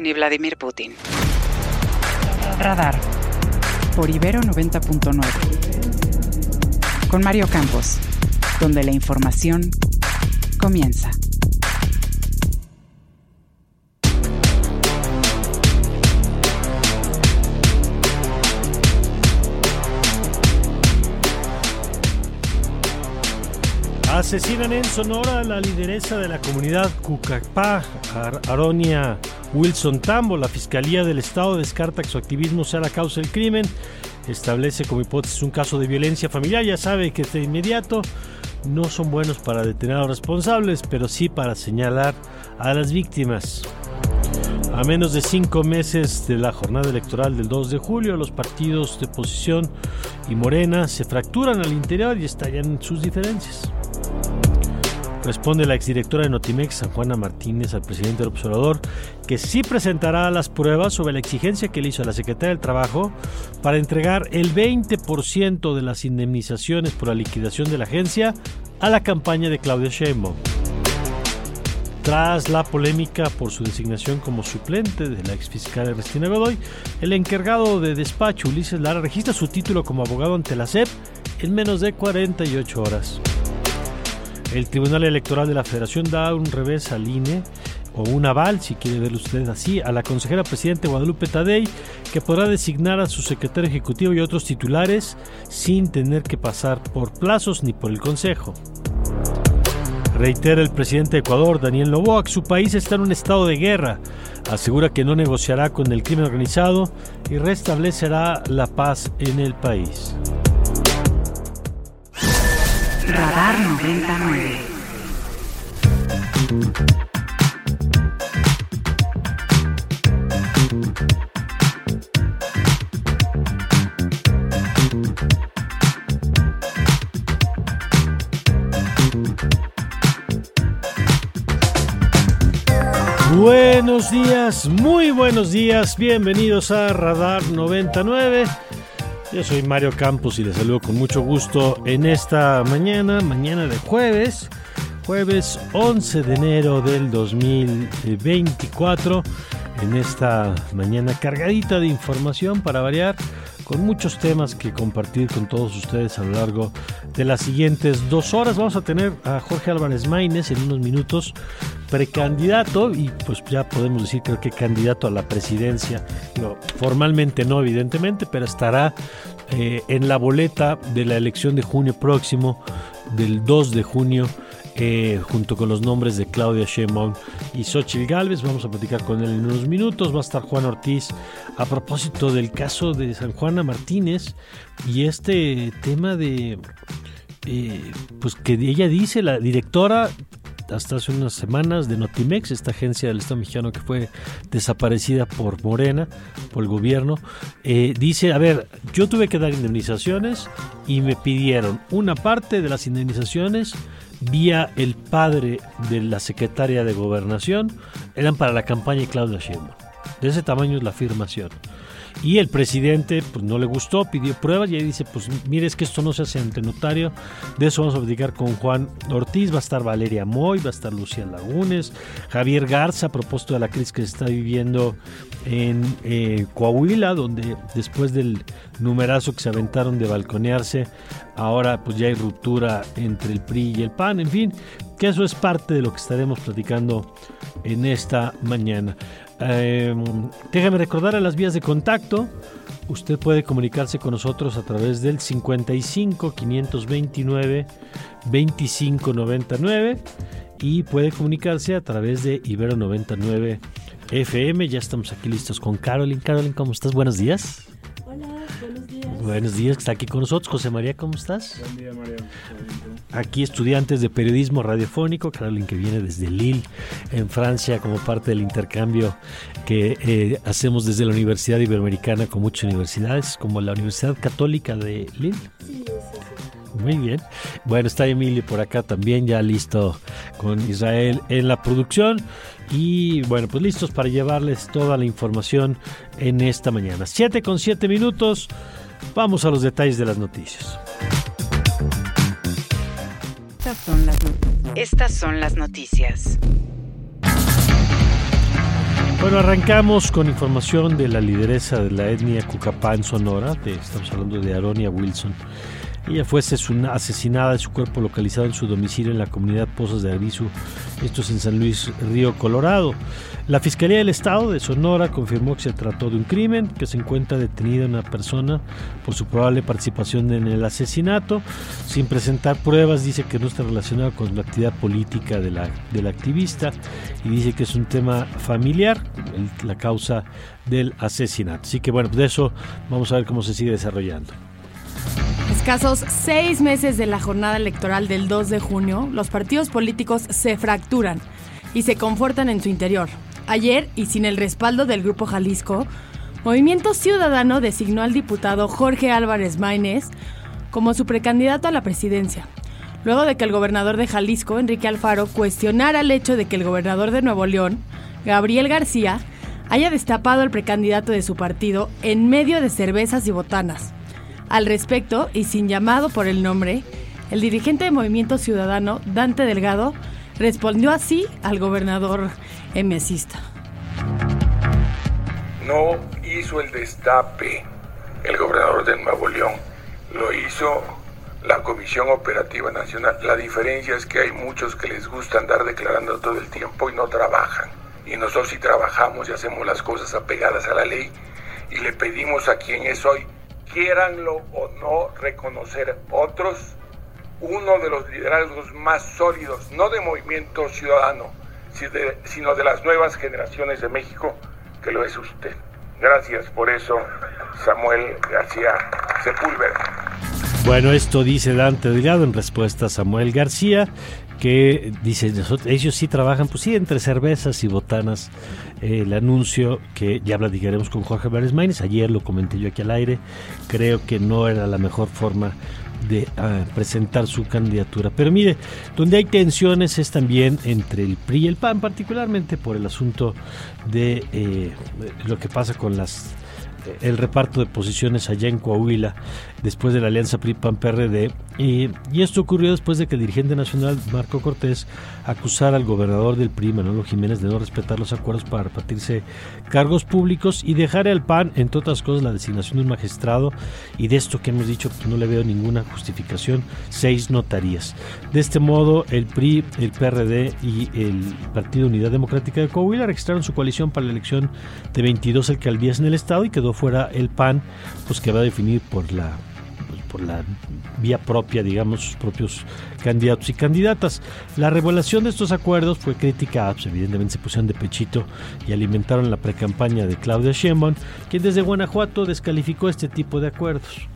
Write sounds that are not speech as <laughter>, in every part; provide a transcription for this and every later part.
ni Vladimir Putin. Radar. Por Ibero 90.9. Con Mario Campos. Donde la información comienza. Asesinan en Sonora a la lideresa de la comunidad Cucapá, Ar- Aronia Wilson Tambo. La Fiscalía del Estado descarta que su activismo sea la causa del crimen. Establece como hipótesis un caso de violencia familiar. Ya sabe que de inmediato no son buenos para detener a los responsables, pero sí para señalar a las víctimas. A menos de cinco meses de la jornada electoral del 2 de julio, los partidos de oposición y Morena se fracturan al interior y estallan sus diferencias. Responde la exdirectora de Notimex, San Juana Martínez, al presidente del observador, que sí presentará las pruebas sobre la exigencia que le hizo a la Secretaría del Trabajo para entregar el 20% de las indemnizaciones por la liquidación de la agencia a la campaña de Claudia Sheinbaum. Tras la polémica por su designación como suplente de la exfiscal Ernestina Godoy, el encargado de despacho Ulises Lara registra su título como abogado ante la SEP en menos de 48 horas. El Tribunal Electoral de la Federación da un revés al INE o un aval, si quiere verlo usted así, a la consejera presidente Guadalupe Tadei, que podrá designar a su secretario ejecutivo y otros titulares sin tener que pasar por plazos ni por el Consejo. Reitera el presidente de Ecuador, Daniel Noboa, que su país está en un estado de guerra. Asegura que no negociará con el crimen organizado y restablecerá la paz en el país. Radar 99. Buenos días, muy buenos días, bienvenidos a Radar 99. Yo soy Mario Campos y les saludo con mucho gusto en esta mañana, mañana de jueves, jueves 11 de enero del 2024, en esta mañana cargadita de información para variar, con muchos temas que compartir con todos ustedes a lo largo de las siguientes dos horas. Vamos a tener a Jorge Álvarez Maínez en unos minutos, precandidato y pues ya podemos decir creo que candidato a la presidencia. Formalmente no, evidentemente, pero estará eh, en la boleta de la elección de junio próximo, del 2 de junio. Junto con los nombres de Claudia Sheinbaum y Xochitl Galvez. Vamos a platicar con él en unos minutos. Va a estar Juan Ortiz a propósito del caso de San Juana Martínez y este tema de, eh, pues que ella dice, la directora hasta hace unas semanas de Notimex, esta agencia del Estado mexicano que fue desaparecida por Morena, por el gobierno, eh, dice, a ver, yo tuve que dar indemnizaciones y me pidieron una parte de las indemnizaciones vía el padre de la secretaria de gobernación, eran para la campaña de Claudia Sheinbaum. De ese tamaño es la afirmación. Y el presidente pues, no le gustó, pidió pruebas y ahí dice, pues mire, es que esto no se hace ante notario. De eso vamos a platicar con Juan Ortiz, va a estar Valeria Moy, va a estar Lucía Lagunes, Javier Garza, a propósito de la crisis que se está viviendo en eh, Coahuila, donde después del numerazo que se aventaron de balconearse, ahora pues ya hay ruptura entre el PRI y el PAN, en fin, que eso es parte de lo que estaremos platicando en esta mañana. Eh, déjame recordar a las vías de contacto. Usted puede comunicarse con nosotros a través del 55 529 2599 y puede comunicarse a través de Ibero 99 FM. Ya estamos aquí listos con Carolyn. Carolyn, ¿cómo estás? Buenos días. Hola, buenos días. Buenos días, está aquí con nosotros. José María, ¿cómo estás? Buen día, María. Aquí estudiantes de periodismo radiofónico, Carolyn que viene desde Lille, en Francia, como parte del intercambio que eh, hacemos desde la Universidad Iberoamericana con muchas universidades, como la Universidad Católica de Lille. Muy bien. Bueno, está Emilio por acá también, ya listo con Israel en la producción. Y bueno, pues listos para llevarles toda la información en esta mañana. 7 con 7 minutos. Vamos a los detalles de las noticias. Estas son las, Estas son las noticias. Bueno, arrancamos con información de la lideresa de la etnia Cucapá en Sonora. De, estamos hablando de Aronia Wilson. Ella fue asesinada y su cuerpo localizado en su domicilio en la comunidad Pozos de Arizu, esto es en San Luis Río Colorado. La Fiscalía del Estado de Sonora confirmó que se trató de un crimen, que se encuentra detenida una persona por su probable participación en el asesinato. Sin presentar pruebas, dice que no está relacionado con la actividad política de la, activista y dice que es un tema familiar, la causa del asesinato. Así que bueno, de eso vamos a ver cómo se sigue desarrollando. Escasos seis meses de la jornada electoral del 2 de junio, los partidos políticos se fracturan y se confortan en su interior. Ayer, y sin el respaldo del Grupo Jalisco, Movimiento Ciudadano designó al diputado Jorge Álvarez Maínez como su precandidato a la presidencia, luego de que el gobernador de Jalisco, Enrique Alfaro, cuestionara el hecho de que el gobernador de Nuevo León, Gabriel García, haya destapado al precandidato de su partido en medio de cervezas y botanas. Al respecto, y sin llamado por el nombre, el dirigente de Movimiento Ciudadano, Dante Delgado, respondió así al gobernador emesista. No hizo el destape el gobernador de Nuevo León, lo hizo la Comisión Operativa Nacional. La diferencia es que hay muchos que les gusta andar declarando todo el tiempo y no trabajan. Y nosotros sí trabajamos y hacemos las cosas apegadas a la ley y le pedimos a quien es hoy quieranlo o no reconocer otros, uno de los liderazgos más sólidos, no de movimiento ciudadano, sino de las nuevas generaciones de México, que lo es usted. Gracias por eso, Samuel García Sepúlveda. Bueno, esto dice Dante Delgado en respuesta a Samuel García, que dice, ellos sí trabajan, pues sí, entre cervezas y botanas. el anuncio que ya platicaremos con Jorge Vélez Maínez, ayer lo comenté yo aquí al aire, creo que no era la mejor forma de presentar su candidatura. Pero mire, donde hay tensiones es también entre el PRI y el PAN, particularmente por el asunto de eh, lo que pasa con las el reparto de posiciones allá en Coahuila después de la alianza PRI-PAN-PRD y, esto ocurrió después de que el dirigente nacional Marco Cortés acusara al gobernador del PRI, Manolo Jiménez, de no respetar los acuerdos para repartirse cargos públicos y dejar al PAN, entre otras cosas, la designación de un magistrado y de esto que hemos dicho, pues no le veo ninguna justificación, seis notarías. De este modo, el PRI, el PRD y el Partido Unidad Democrática de Coahuila registraron su coalición para la elección de 22 alcaldías en el estado y quedó fuera el PAN, pues que va a definir por la por la vía propia, digamos, sus propios candidatos y candidatas. La revelación de estos acuerdos fue criticada, pues evidentemente se pusieron de pechito y alimentaron la precampaña de Claudia Sheinbaum, quien desde Guanajuato descalificó este tipo de acuerdos.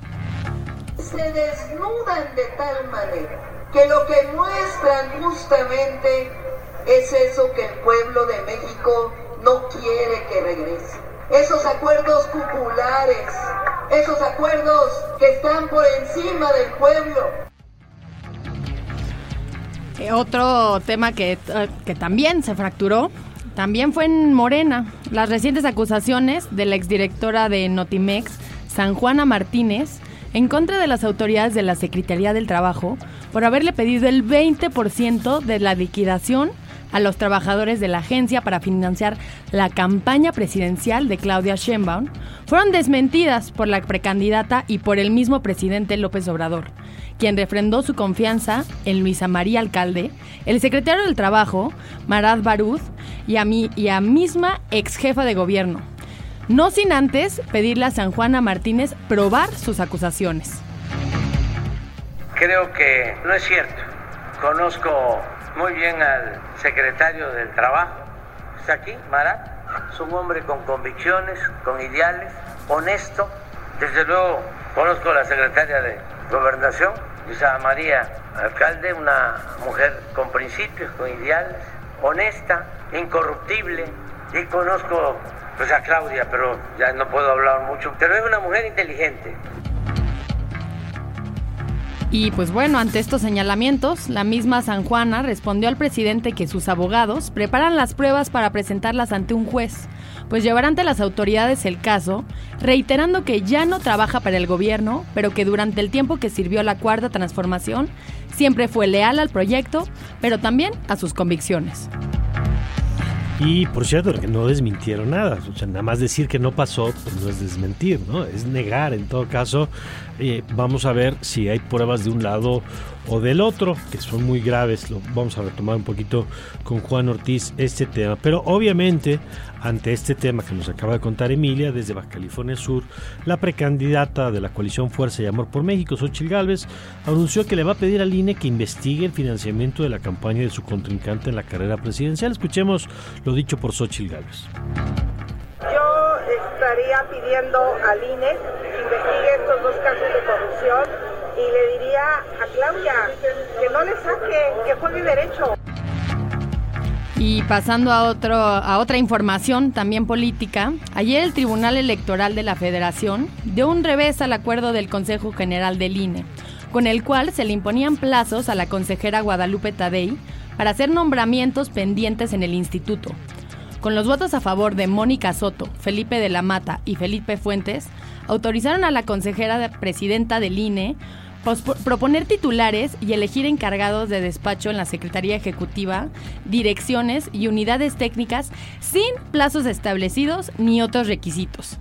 Se desnudan de tal manera que lo que muestran justamente es eso que el pueblo de México no quiere que regrese. Esos acuerdos populares esos acuerdos que están por encima del pueblo. Eh, otro tema que, eh, que también se fracturó también fue en Morena. Las recientes acusaciones de la exdirectora de Notimex, San Juana Martínez, en contra de las autoridades de la Secretaría del Trabajo por haberle pedido el 20% de la liquidación a los trabajadores de la agencia para financiar la campaña presidencial de Claudia Sheinbaum fueron desmentidas por la precandidata y por el mismo presidente López Obrador, quien refrendó su confianza en Luisa María Alcalde, el secretario del Trabajo, Marad Baruz, y a, mí, y a misma ex jefa de gobierno, no sin antes pedirle a San Juana Martínez probar sus acusaciones. Creo que no es cierto. Conozco muy bien al secretario del Trabajo. Está aquí, Marat. Es un hombre con convicciones, con ideales, honesto Desde luego conozco a la secretaria de Gobernación, Luisa María Alcalde, una mujer con principios, con ideales, honesta, incorruptible. Y conozco pues, a Claudia, pero ya no puedo hablar mucho. Pero es una mujer inteligente. Y pues bueno, ante estos señalamientos, la misma San Juana respondió al presidente que sus abogados preparan las pruebas para presentarlas ante un juez, pues llevará ante las autoridades el caso, reiterando que ya no trabaja para el gobierno, pero que durante el tiempo que sirvió la cuarta transformación, siempre fue leal al proyecto, pero también a sus convicciones. Y por cierto, no desmintieron nada. O sea, nada más decir que no pasó, pues no es desmentir, ¿no? Es negar en todo caso. Eh, vamos a ver si hay pruebas de un lado o del otro, que son muy graves. Lo vamos a retomar un poquito con Juan Ortiz este tema. Pero obviamente, ante este tema que nos acaba de contar Emilia desde Baja California Sur, la precandidata de la coalición Fuerza y Amor por México, Xochitl Gálvez, anunció que le va a pedir al INE que investigue el financiamiento de la campaña de su contrincante en la carrera presidencial. Escuchemos lo dicho por Xochitl Gálvez. Yo estaría pidiendo al INE que investigue estos dos casos de corrupción y le diría a Claudia que no le saque, que juegue derecho. Y pasando a, otro, a otra información también política, ayer el Tribunal Electoral de la Federación dio un revés al acuerdo del Consejo General del INE, con el cual se le imponían plazos a la consejera Guadalupe Tadei para hacer nombramientos pendientes en el instituto. Con los votos a favor de Mónica Soto, Felipe de la Mata y Felipe Fuentes, autorizaron a la consejera presidenta del INE proponer titulares y elegir encargados de despacho en la Secretaría Ejecutiva, direcciones y unidades técnicas sin plazos establecidos ni otros requisitos.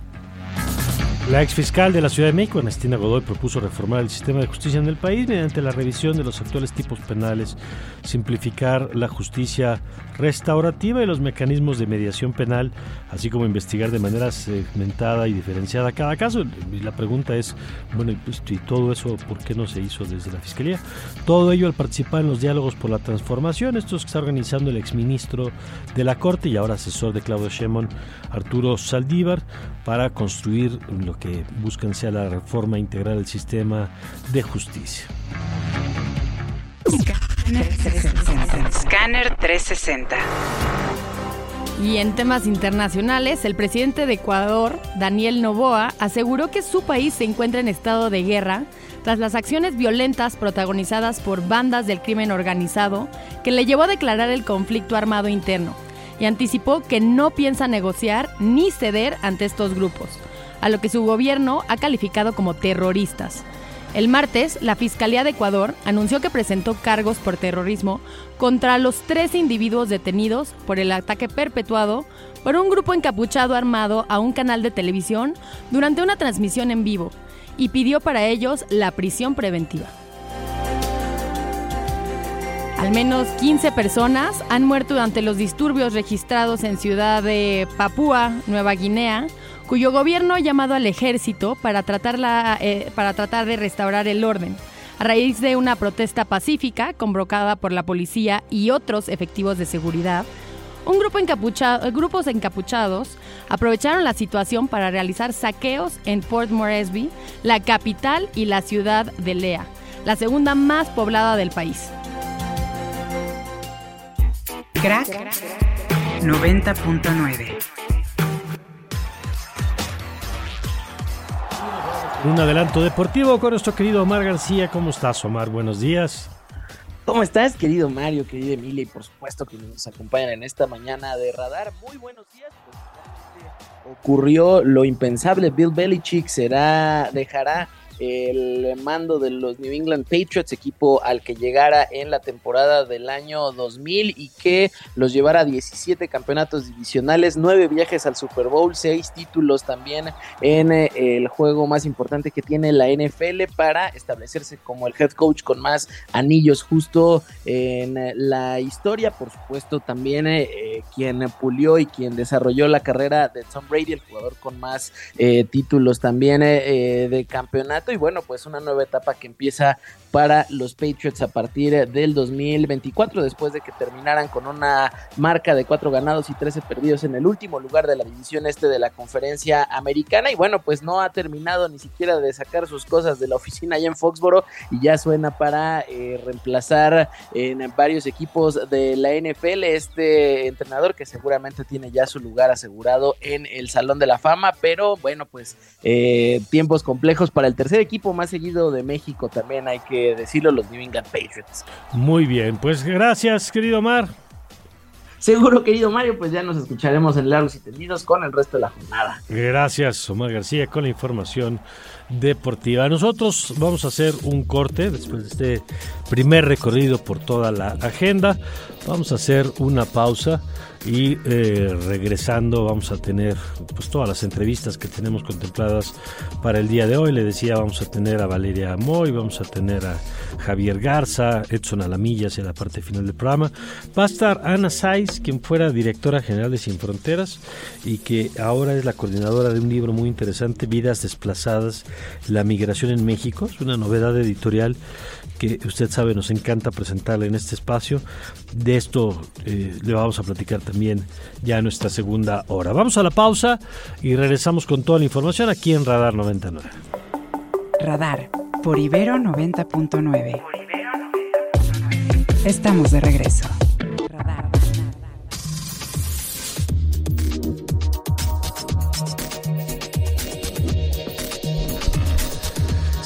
La ex fiscal de la Ciudad de México, Ernestina Godoy, propuso reformar el sistema de justicia en el país mediante la revisión de los actuales tipos penales, simplificar la justicia restaurativa y los mecanismos de mediación penal, así como investigar de manera segmentada y diferenciada cada caso. Y la pregunta es, bueno, pues, ¿y todo eso por qué no se hizo desde la Fiscalía? Todo ello al participar en los diálogos por la transformación, esto que está organizando el exministro de la Corte y ahora asesor de Claudio Sheinbaum, Arturo Saldívar, para construir lo que buscan sea la reforma integral del sistema de justicia. Scanner 360. Y en temas internacionales, el presidente de Ecuador, Daniel Noboa, aseguró que su país se encuentra en estado de guerra tras las acciones violentas protagonizadas por bandas del crimen organizado que le llevó a declarar el conflicto armado interno y anticipó que no piensa negociar ni ceder ante estos grupos a lo que su gobierno ha calificado como terroristas. El martes, la Fiscalía de Ecuador anunció que presentó cargos por terrorismo contra los tres individuos detenidos por el ataque perpetuado por un grupo encapuchado armado a un canal de televisión durante una transmisión en vivo y pidió para ellos la prisión preventiva. Al menos 15 personas han muerto durante los disturbios registrados en Ciudad de Papúa, Nueva Guinea, cuyo gobierno ha llamado al ejército para tratar, eh, para tratar de restaurar el orden, a raíz de una protesta pacífica convocada por la policía y otros efectivos de seguridad. Un grupo encapuchado, grupos encapuchados aprovecharon la situación para realizar saqueos en Port Moresby, la capital y la ciudad de Lea, la segunda más poblada del país. Crack 90.9 Un adelanto deportivo con nuestro querido Omar García. ¿Cómo estás, Omar? Buenos días. ¿Cómo estás, querido Mario, querido Emilia y por supuesto que nos acompañan en esta mañana de radar? Muy buenos días. Pues, ocurrió lo impensable. Bill Belichick será, dejará el mando de los New England Patriots, equipo al que llegara en la temporada del año 2000 y que los llevara a 17 campeonatos divisionales, 9 viajes al Super Bowl, 6 títulos también en eh, el juego más importante que tiene la NFL para establecerse como el head coach con más anillos justo en la historia, por supuesto también eh, quien pulió y quien desarrolló la carrera de Tom Brady, el jugador con más eh, títulos también de campeonato y bueno, pues una nueva etapa que empieza para los Patriots a partir del 2024, después de que terminaran con una marca de cuatro ganados y 13 perdidos en el último lugar de la división este de la conferencia americana. Y bueno, pues no ha terminado ni siquiera de sacar sus cosas de la oficina allá en Foxboro y ya suena para eh, reemplazar en varios equipos de la NFL este entrenador que seguramente tiene ya su lugar asegurado en el Salón de la Fama, pero bueno, pues eh, tiempos complejos para el tercer equipo más seguido de México también hay que decirlo, los New England Patriots. Muy bien, pues gracias querido Omar. Seguro, querido Mario, pues ya nos escucharemos en largos y tendidos con el resto de la jornada. Gracias, Omar García, con la información deportiva. Nosotros vamos a hacer un corte después de este primer recorrido por toda la agenda. Vamos a hacer una pausa y eh, regresando vamos a tener pues todas las entrevistas que tenemos contempladas para el día de hoy. Le decía, vamos a tener a Valeria Moy, vamos a tener a Javier Garza, Edson Alamilla hacia la parte final del programa. Va a estar Ana Saiz, quien fuera directora general de Sin Fronteras y que ahora es la coordinadora de un libro muy interesante, Vidas Desplazadas, la migración en México. Es una novedad editorial usted sabe nos encanta presentarle en este espacio. De esto eh, le vamos a platicar también ya en nuestra segunda hora. Vamos a la pausa y regresamos con toda la información aquí en Radar 99. Radar por Ibero 90.9. Estamos de regreso.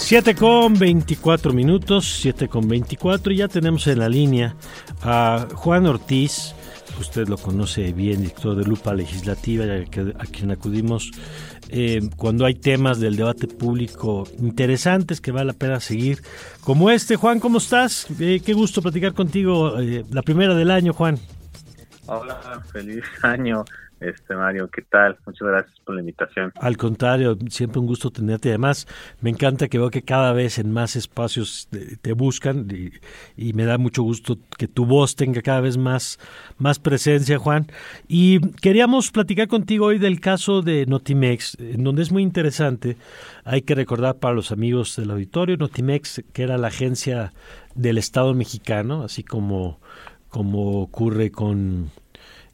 7 con 24 minutos, 7 con 24, y ya tenemos en la línea a Juan Ortiz, usted lo conoce bien, director de Lupa Legislativa, a quien acudimos eh, cuando hay temas del debate público interesantes que vale la pena seguir, como este. Juan, ¿cómo estás? Eh, qué gusto platicar contigo, eh, la primera del año, Juan. Hola, feliz año. Este Mario, ¿qué tal? Muchas gracias por la invitación. Al contrario, siempre un gusto tenerte. Además, me encanta que veo que cada vez en más espacios te, buscan y, me da mucho gusto que tu voz tenga cada vez más, más presencia, Juan. Y queríamos platicar contigo hoy del caso de Notimex, en donde es muy interesante. Hay que recordar para los amigos del auditorio, Notimex, que era la agencia del Estado mexicano, así como, como ocurre con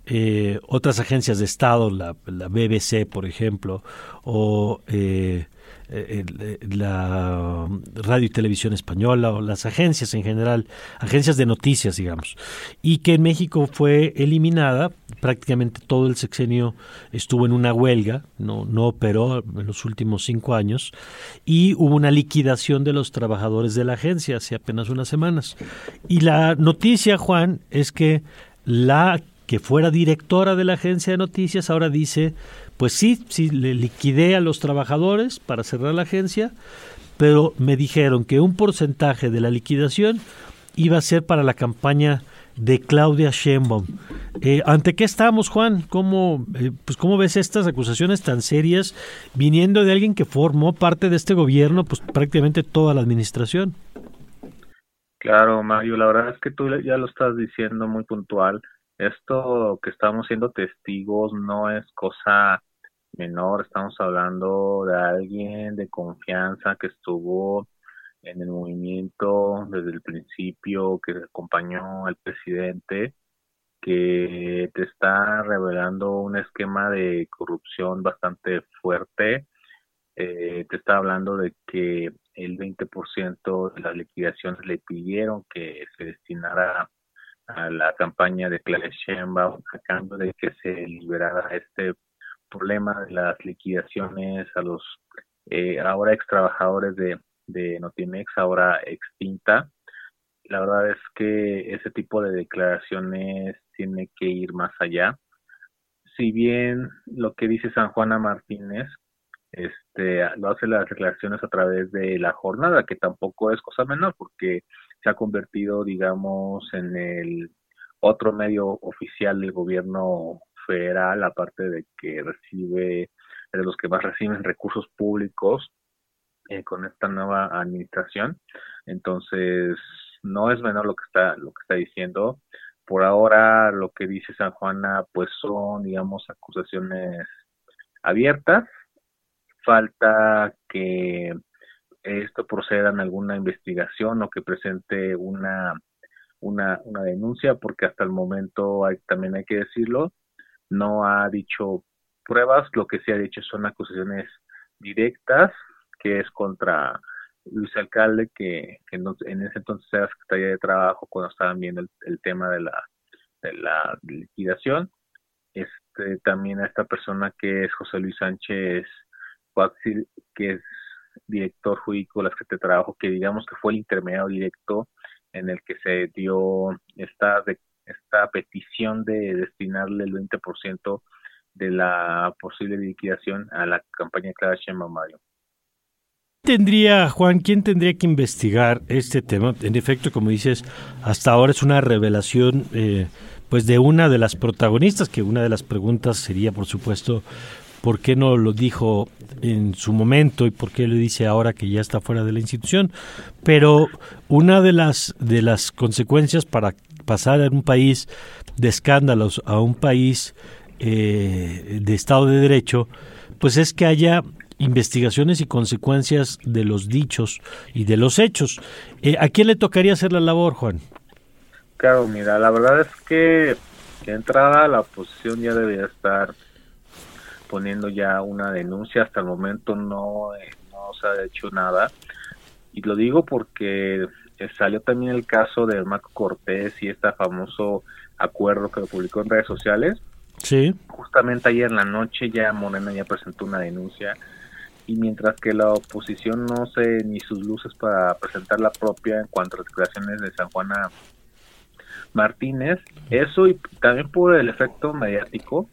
eh, otras agencias de Estado, la, BBC, por ejemplo, o eh, eh, la radio y televisión española, o las agencias en general, agencias de noticias, digamos, y que en México fue eliminada, prácticamente todo el sexenio estuvo en una huelga, no, no operó en los últimos cinco años, y hubo una liquidación de los trabajadores de la agencia hace apenas unas semanas. Y la noticia, Juan, es que la que fuera directora de la agencia de noticias, ahora dice, pues sí, sí, le liquidé a los trabajadores para cerrar la agencia, pero me dijeron que un porcentaje de la liquidación iba a ser para la campaña de Claudia Sheinbaum. Eh, ¿Ante qué estamos, Juan? ¿Cómo, eh, pues, ¿Cómo ves estas acusaciones tan serias viniendo de alguien que formó parte de este gobierno, pues prácticamente toda la administración? Claro, Mario, la verdad es que tú ya lo estás diciendo muy puntual esto que estamos siendo testigos no es cosa menor, estamos hablando de alguien de confianza que estuvo en el movimiento desde el principio, que acompañó al presidente, que te está revelando un esquema de corrupción bastante fuerte, eh, te está hablando de que el 20% de las liquidaciones le pidieron que se destinara a la campaña de Sheinbaum a cambio de que se liberara este problema de las liquidaciones a los eh, ahora ex trabajadores de, de Notimex, ahora extinta. La verdad es que ese tipo de declaraciones tiene que ir más allá. Si bien lo que dice San Juana Martínez, este, lo hace las declaraciones a través de la jornada, que tampoco es cosa menor, porque se ha convertido, digamos, en el otro medio oficial del gobierno federal, aparte de que recibe, de los que más reciben recursos públicos eh, con esta nueva administración. Entonces, no es menor lo que está, lo que está diciendo. Por ahora, lo que dice San Juana, pues son, digamos, acusaciones abiertas. Falta que esto proceda en alguna investigación o que presente una, una, una denuncia, porque hasta el momento hay, también hay que decirlo, no ha dicho pruebas, lo que sí ha dicho son acusaciones directas, que es contra Luis Alcalde, que, en ese entonces era secretaria de Trabajo cuando estaban viendo el, tema de la, de la liquidación. Este, también a esta persona que es José Luis Sánchez que es director jurídico de la Secretaría de Trabajo, que digamos que fue el intermediario directo en el que se dio esta, esta petición de destinarle el 20% de la posible liquidación a la campaña de Clara Sheinbaum Mario. Tendría, Juan, ¿quién tendría que investigar este tema? En efecto, como dices, hasta ahora es una revelación eh, pues de una de las protagonistas, que una de las preguntas sería, por supuesto, por qué no lo dijo en su momento y por qué lo dice ahora que ya está fuera de la institución. Pero una de las, de las consecuencias para pasar de un país de escándalos a un país eh, de Estado de Derecho, pues es que haya investigaciones y consecuencias de los dichos y de los hechos. Eh, ¿A quién le tocaría hacer la labor, Juan? Claro, mira, la verdad es que de entrada la oposición ya debería estar poniendo ya una denuncia. Hasta el momento no, eh, no se ha hecho nada. Y lo digo porque eh, salió también el caso de Marco Cortés y este famoso acuerdo que lo publicó en redes sociales. Sí. Justamente ayer en la noche ya Morena ya presentó una denuncia y mientras que la oposición no sé ni sus luces para presentar la propia en cuanto a las declaraciones de San Juana Martínez, eso y también por el efecto mediático,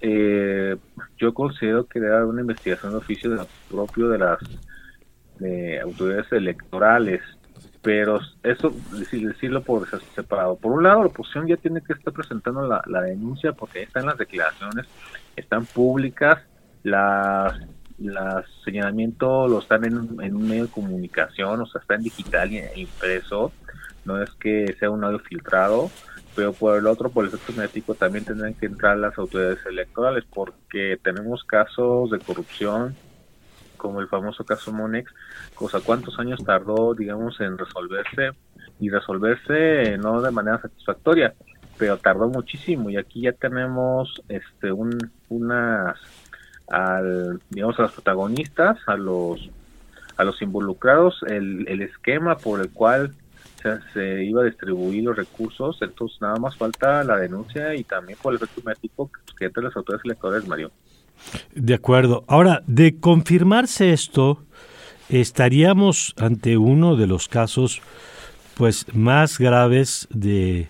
eh, yo considero que debe haber una investigación de oficio de propio de las autoridades electorales, pero eso, decirlo por separado. Por un lado, la oposición ya tiene que estar presentando la, denuncia porque están las declaraciones, están públicas, las los señalamientos lo están en, un medio de comunicación, o sea, está en digital e impreso, no es que sea un audio filtrado, pero por el otro, por el efecto mediático, también tendrán que entrar las autoridades electorales, porque tenemos casos de corrupción, como el famoso caso Monex, cosa cuántos años tardó, digamos, en resolverse, y resolverse no de manera satisfactoria, pero tardó muchísimo, y aquí ya tenemos este un, unas al digamos a los protagonistas a los a los involucrados el, el esquema por el cual se, iba a distribuir los recursos, entonces nada más falta la denuncia y también por el efecto mediático que entre las autoridades electorales, Mario. De acuerdo. Ahora, de confirmarse esto, estaríamos ante uno de los casos pues más graves de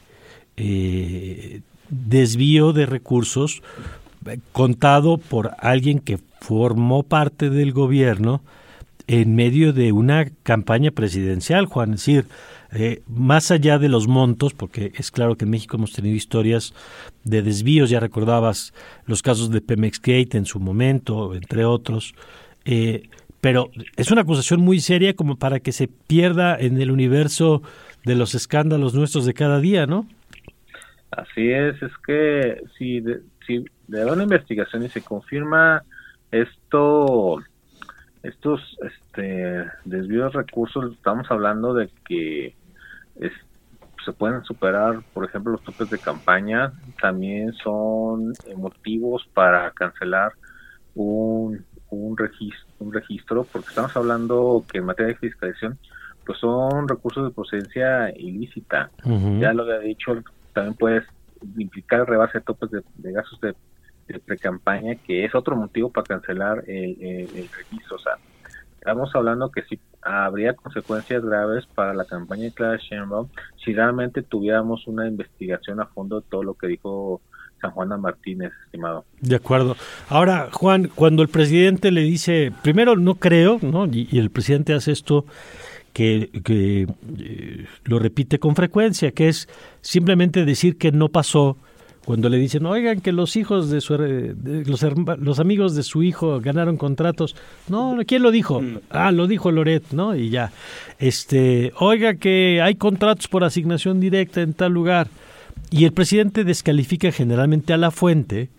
eh, desvío de recursos contado por alguien que formó parte del gobierno en medio de una campaña presidencial, Juan. Es decir, eh, más allá de los montos, porque es claro que en México hemos tenido historias de desvíos, ya recordabas los casos de Pemex Gate en su momento, entre otros, eh, pero es una acusación muy seria como para que se pierda en el universo de los escándalos nuestros de cada día, ¿no? Así es, es que si, de, si da una investigación y se confirma esto estos este, desvíos de recursos, estamos hablando de que se pueden superar, por ejemplo, los topes de campaña, también son motivos para cancelar un, un, registro, un registro, porque estamos hablando que en materia de fiscalización, pues son recursos de procedencia ilícita. Ya lo había dicho, también puedes implicar rebase de topes de, gastos de, de pre-campaña, que es otro motivo para cancelar el, el registro. O sea, estamos hablando que sí habría consecuencias graves para la campaña de Clara Sheinbaum si realmente tuviéramos una investigación a fondo de todo lo que dijo San Juana Martínez, estimado. De acuerdo. Ahora, Juan, cuando el presidente le dice, primero no creo, ¿no? Y, el presidente hace esto que, que eh, lo repite con frecuencia, que es simplemente decir que no pasó cuando le dicen, oigan, que los hijos de su, los, los, amigos de su hijo ganaron contratos. No, ¿quién lo dijo? Mm. Ah, lo dijo Loret, ¿no? Y ya. Este, oiga, que hay contratos por asignación directa en tal lugar. Y el presidente descalifica generalmente a la fuente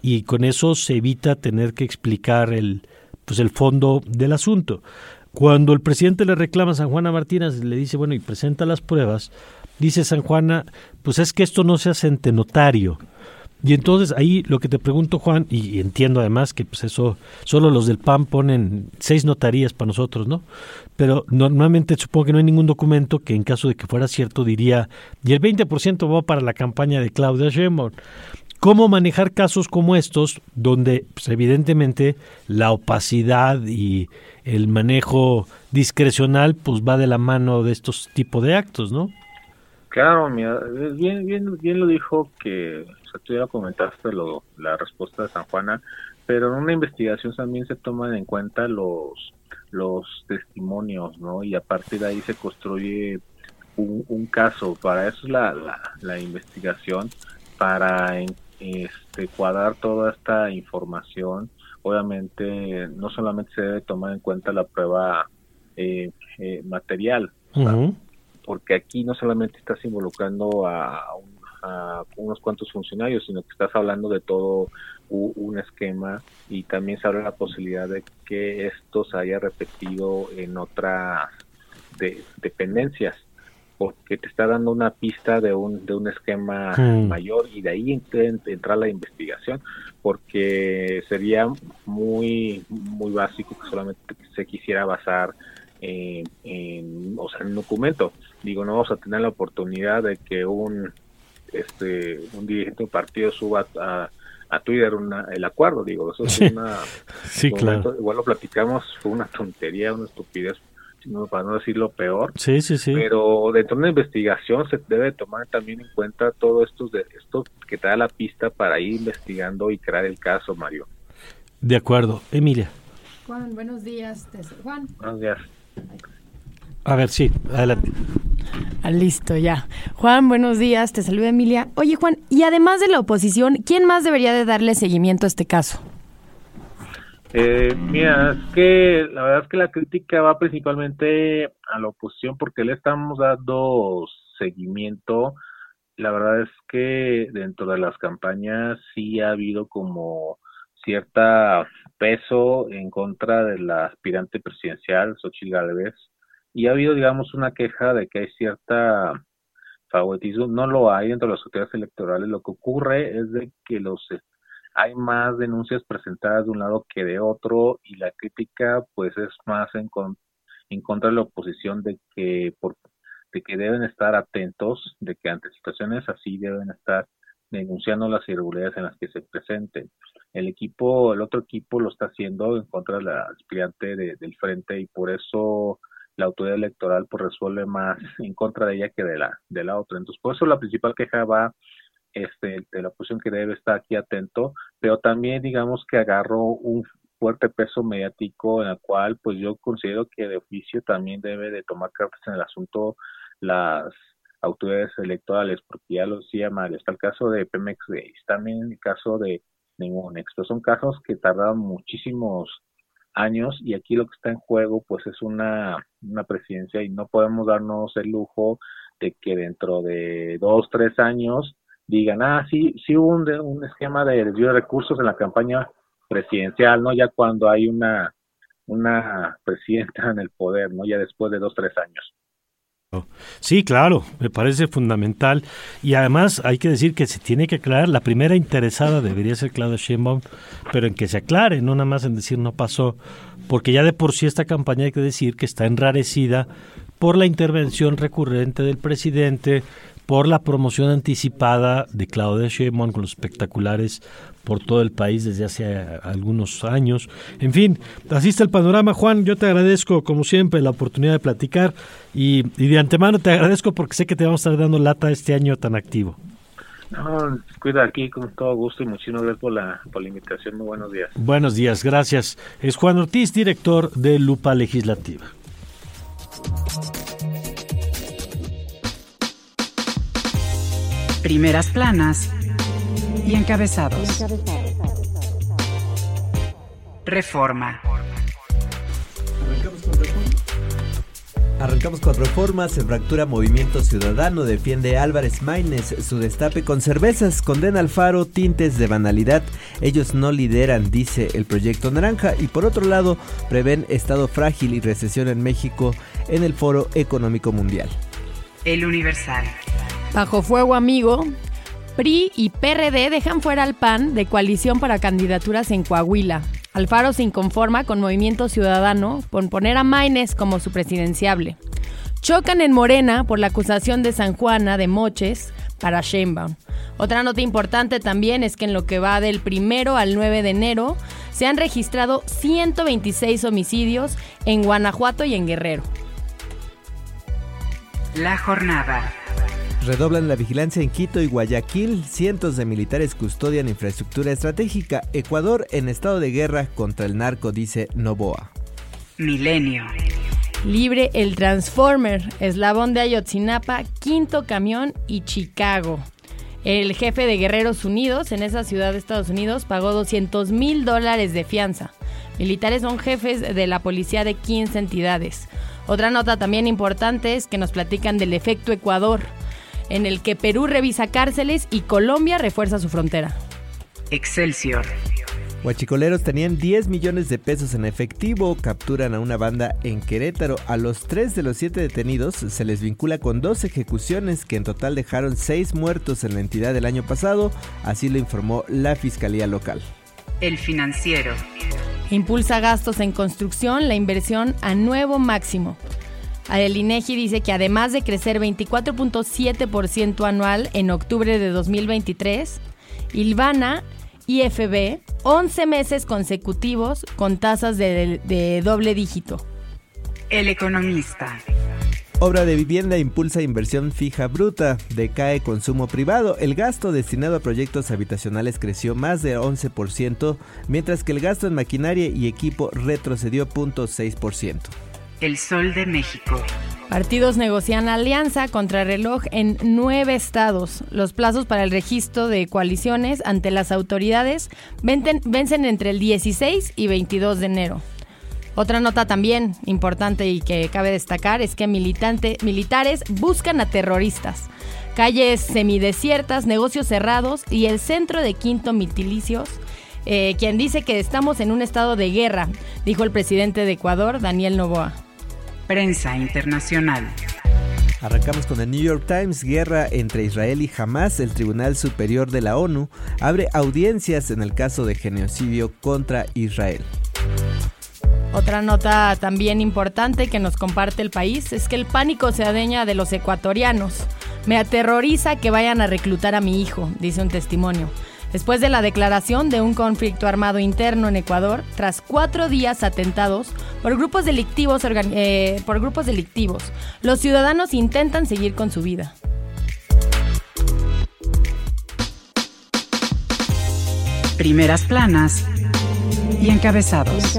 y con eso se evita tener que explicar el, pues el fondo del asunto. Cuando el presidente le reclama a San Juana Martínez, le dice, bueno, y presenta las pruebas, dice San Juana, pues es que esto no se hace ante notario. Y entonces ahí lo que te pregunto, Juan, y, entiendo además que pues eso, solo los del PAN ponen seis notarías para nosotros, ¿no? Pero normalmente supongo que no hay ningún documento que en caso de que fuera cierto diría, y el 20% va para la campaña de Claudia Sheinbaum. ¿Cómo manejar casos como estos, donde pues, evidentemente la opacidad y el manejo discrecional pues va de la mano de estos tipos de actos, ¿no? Claro, mira, bien, bien, bien lo dijo que, o sea, tú ya comentaste lo, la respuesta de San Juana, pero en una investigación también se toman en cuenta los, los testimonios, ¿no? Y a partir de ahí se construye un, caso. Para eso es la, la, investigación, para este, cuadrar toda esta información. Obviamente, no solamente se debe tomar en cuenta la prueba eh, eh, material, porque aquí no solamente estás involucrando a, unos cuantos funcionarios, sino que estás hablando de todo un esquema y también se abre la posibilidad de que esto se haya repetido en otras dependencias porque te está dando una pista de un, de un esquema hmm. mayor y de ahí entra la investigación porque sería muy muy básico que solamente se quisiera basar en, o sea, en un documento. Digo, no vamos a tener la oportunidad de que un este un dirigente de un partido suba a, a Twitter el acuerdo, digo, eso es una... <laughs> sí, claro. igual lo platicamos, fue una tontería, una estupidez, para no decir lo peor. Sí, sí, sí. Pero dentro de una investigación se debe tomar también en cuenta todo esto, de, esto que te da la pista para ir investigando y crear el caso, Mario. De acuerdo. Emilia. Juan, buenos días. Juan. Buenos días. A ver, sí, adelante. Ah, listo, ya. Juan, buenos días, te saluda Emilia. Oye, Juan, y además de la oposición, ¿quién más debería de darle seguimiento a este caso? Eh, mira, es que la verdad es que la crítica va principalmente a la oposición porque le estamos dando seguimiento. La verdad es que dentro de las campañas sí ha habido como cierta peso en contra de la aspirante presidencial, Xochitl Gálvez, y ha habido, digamos, una queja de que hay cierta favoritismo, no lo hay dentro de las autoridades electorales, lo que ocurre es de que los hay más denuncias presentadas de un lado que de otro y la crítica pues es más en, en contra de la oposición de que por de que deben estar atentos, de que ante situaciones así deben estar denunciando las irregularidades en las que se presenten. El equipo, el otro equipo lo está haciendo en contra de la aspirante del frente y por eso la autoridad electoral pues resuelve más en contra de ella que de la de la otra. Entonces, por eso la principal queja va este, de la posición que debe estar aquí atento, pero también digamos que agarró un fuerte peso mediático en el cual pues yo considero que de oficio también debe de tomar cartas en el asunto las autoridades electorales, porque ya lo decía mal, está el caso de Pemex, también el caso de Nemonex, pero son casos que tardaron muchísimos años y aquí lo que está en juego pues es una, una presidencia y no podemos darnos el lujo de que dentro de dos, tres años digan, ah, sí, sí hubo un, un esquema de desvío de recursos en la campaña presidencial, ¿no? Ya cuando hay una, una presidenta en el poder, ¿no? Ya después de dos, tres años. Sí, claro, me parece fundamental. Y además hay que decir que se tiene que aclarar, la primera interesada debería ser Claudia Sheinbaum, pero en que se aclare, no nada más en decir no pasó, porque ya de por sí esta campaña hay que decir que está enrarecida por la intervención recurrente del presidente, por la promoción anticipada de Claudia Sheinbaum con los espectaculares por todo el país desde hace algunos años. En fin, así está el panorama. Juan, yo te agradezco como siempre la oportunidad de platicar y, de antemano te agradezco porque sé que te vamos a estar dando lata este año tan activo. No, cuida aquí con todo gusto y muchísimas gracias por la, por la invitación. Muy buenos días. Buenos días, gracias. Es Juan Ortiz, director de Lupa Legislativa. Primeras planas y encabezados. Reforma. Arrancamos con reformas, se fractura Movimiento Ciudadano, defiende Álvarez Maínez su destape con cervezas, condena al Faro tintes de banalidad, ellos no lideran, dice el proyecto Naranja, y por otro lado prevén estado frágil y recesión en México en el Foro Económico Mundial. El Universal. Bajo fuego amigo, PRI y PRD dejan fuera al PAN de coalición para candidaturas en Coahuila. Alfaro se inconforma con Movimiento Ciudadano por poner a Maines como su presidenciable. Chocan en Morena por la acusación de San Juana de Moches para Sheinbaum. Otra nota importante también es que en lo que va del primero al 9 de enero se han registrado 126 homicidios en Guanajuato y en Guerrero. La jornada. Redoblan la vigilancia en Quito y Guayaquil. Cientos de militares custodian infraestructura estratégica. Ecuador en estado de guerra contra el narco, dice Novoa. Milenio. Libre el Transformer, Eslabón de Ayotzinapa, Quinto Camión y Chicago. El jefe de Guerreros Unidos en esa ciudad de Estados Unidos pagó 200 mil dólares de fianza. Militares son jefes de la policía de 15 entidades. Otra nota también importante es que nos platican del efecto Ecuador en el que Perú revisa cárceles y Colombia refuerza su frontera. Excelsior. Huachicoleros tenían 10 millones de pesos en efectivo, capturan a una banda en Querétaro. A los tres de los siete detenidos se les vincula con dos ejecuciones que en total dejaron seis muertos en la entidad el año pasado, así lo informó la Fiscalía Local. El financiero. Impulsa gastos en construcción, la inversión a nuevo máximo. El INEGI dice que además de crecer 24.7% anual en octubre de 2023, Ilvana IFB 11 meses consecutivos con tasas de, de doble dígito. El economista. Obra de vivienda impulsa inversión fija bruta, decae consumo privado. El gasto destinado a proyectos habitacionales creció más de 11%, mientras que el gasto en maquinaria y equipo retrocedió 0.6%. El Sol de México. Partidos negocian alianza contra reloj en nueve estados. Los plazos para el registro de coaliciones ante las autoridades vencen entre el 16 y 22 de enero. Otra nota también importante y que cabe destacar es que militares buscan a terroristas. Calles semidesiertas, negocios cerrados y el centro de Quinto Mitilicios eh, quien dice que estamos en un estado de guerra, dijo el presidente de Ecuador, Daniel Novoa. Prensa Internacional. Arrancamos con el New York Times, guerra entre Israel y Hamas. El Tribunal Superior de la ONU abre audiencias en el caso de genocidio contra Israel. Otra nota también importante que nos comparte el país es que el pánico se adeña de los ecuatorianos. Me aterroriza que vayan a reclutar a mi hijo, dice un testimonio. Después de la declaración de un conflicto armado interno en Ecuador, tras cuatro días atentados por grupos delictivos, eh, por grupos delictivos, los ciudadanos intentan seguir con su vida. Primeras planas y encabezados.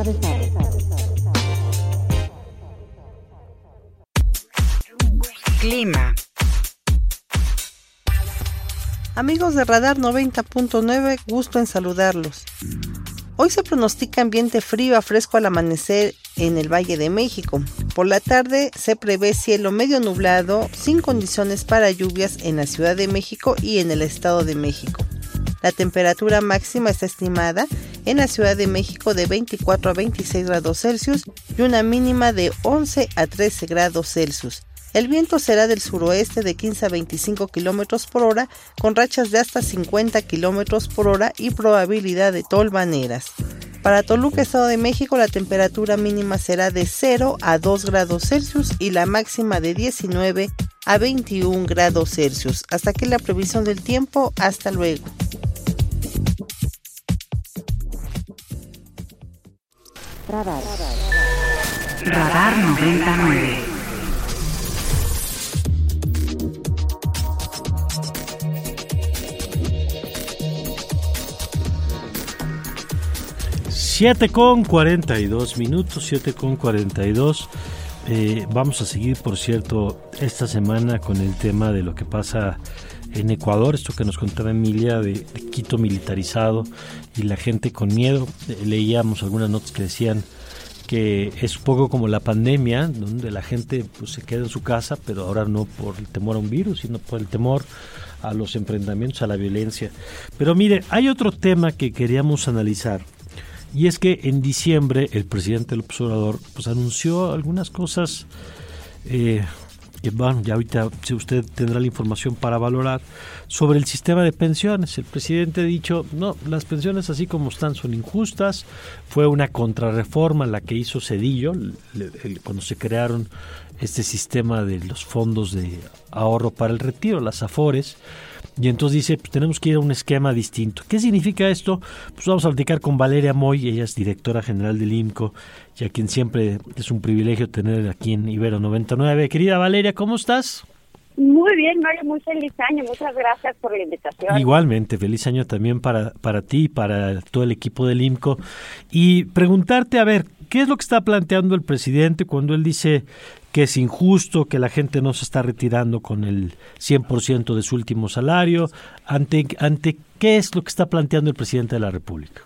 Clima. Amigos de Radar 90.9, gusto en saludarlos. Hoy se pronostica ambiente frío a fresco al amanecer en el Valle de México. Por la tarde se prevé cielo medio nublado sin condiciones para lluvias en la Ciudad de México y en el Estado de México. La temperatura máxima está estimada en la Ciudad de México de 24 a 26 grados Celsius y una mínima de 11 a 13 grados Celsius. El viento será del suroeste de 15 a 25 kilómetros por hora, con rachas de hasta 50 kilómetros por hora y probabilidad de tolvaneras. Para Toluca, Estado de México, la temperatura mínima será de 0 a 2 grados Celsius y la máxima de 19 a 21 grados Celsius. Hasta aquí la previsión del tiempo. Hasta luego. Radar. Radar 99. 7 con 42 minutos, 7 con 42. Eh, vamos a seguir, por cierto, esta semana con el tema de lo que pasa en Ecuador, esto que nos contaba Emilia de, Quito militarizado y la gente con miedo. Eh, leíamos algunas notas que decían que es un poco como la pandemia, donde la gente pues, se queda en su casa, pero ahora no por el temor a un virus, sino por el temor a los enfrentamientos, a la violencia. Pero mire, hay otro tema que queríamos analizar. Y es que en diciembre el presidente López Obrador pues, anunció algunas cosas eh, bueno, ya ahorita si usted tendrá la información para valorar sobre el sistema de pensiones. El presidente ha dicho, no, las pensiones así como están son injustas. Fue una contrarreforma la que hizo Cedillo cuando se crearon este sistema de los fondos de ahorro para el retiro, las AFORES. Y entonces dice, pues tenemos que ir a un esquema distinto. ¿Qué significa esto? Pues vamos a platicar con Valeria Moy, ella es directora general del INCO, y a quien siempre es un privilegio tener aquí en Ibero 99. Querida Valeria, ¿cómo estás? Muy bien, Mario, muy feliz año. Muchas gracias por la invitación. Igualmente, feliz año también para, para ti y para todo el equipo del INCO. Y preguntarte, a ver, ¿qué es lo que está planteando el presidente cuando él dice que es injusto, que la gente no se está retirando con el 100% de su último salario. ¿Ante, ¿Ante qué es lo que está planteando el presidente de la República?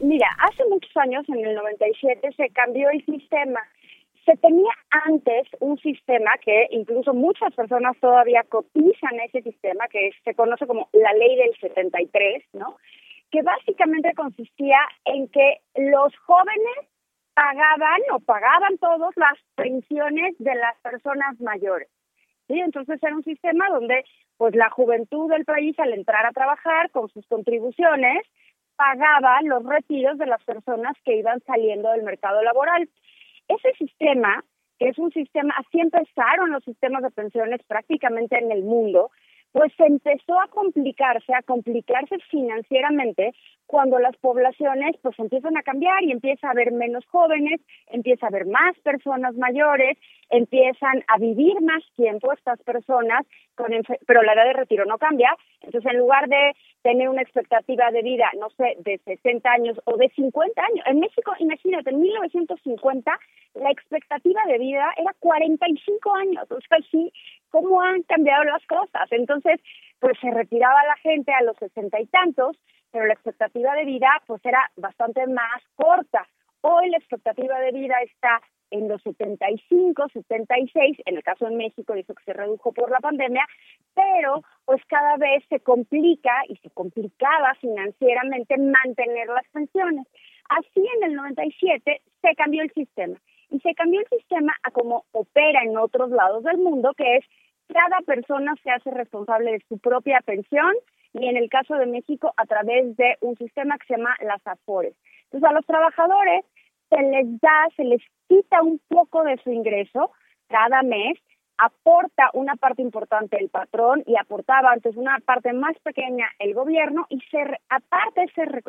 Mira, hace muchos años, en el 97, se cambió el sistema. Se tenía antes un sistema que incluso muchas personas todavía cotizan ese sistema, que se conoce como la ley del 73, ¿no? Que básicamente consistía en que los jóvenes pagaban o pagaban todos las pensiones de las personas mayores. ¿sí? Entonces era un sistema donde pues la juventud del país al entrar a trabajar con sus contribuciones pagaba los retiros de las personas que iban saliendo del mercado laboral. Ese sistema, que es un sistema, así empezaron los sistemas de pensiones prácticamente en el mundo, pues empezó a complicarse, a complicarse financieramente cuando las poblaciones pues empiezan a cambiar y empieza a haber menos jóvenes, empieza a haber más personas mayores, empiezan a vivir más tiempo estas personas, con pero la edad de retiro no cambia, entonces en lugar de tener una expectativa de vida, no sé, de 60 años o de 50 años, en México, imagínate, en 1950 la expectativa de vida era 45 años, o sea, sí, cómo han cambiado las cosas. Entonces, pues se retiraba la gente a los sesenta y tantos, pero la expectativa de vida pues era bastante más corta. Hoy la expectativa de vida está en los 75, 76, en el caso de México, eso que se redujo por la pandemia, pero pues cada vez se complica y se complicaba financieramente mantener las pensiones. Así en el 97 se cambió el sistema y se cambió el sistema a como opera en otros lados del mundo, que es cada persona se hace responsable de su propia pensión y en el caso de México a través de un sistema que se llama las AFORES. Entonces a los trabajadores se les da, se les quita un poco de su ingreso cada mes aporta una parte importante el patrón y aportaba antes una parte más pequeña el gobierno y se aparte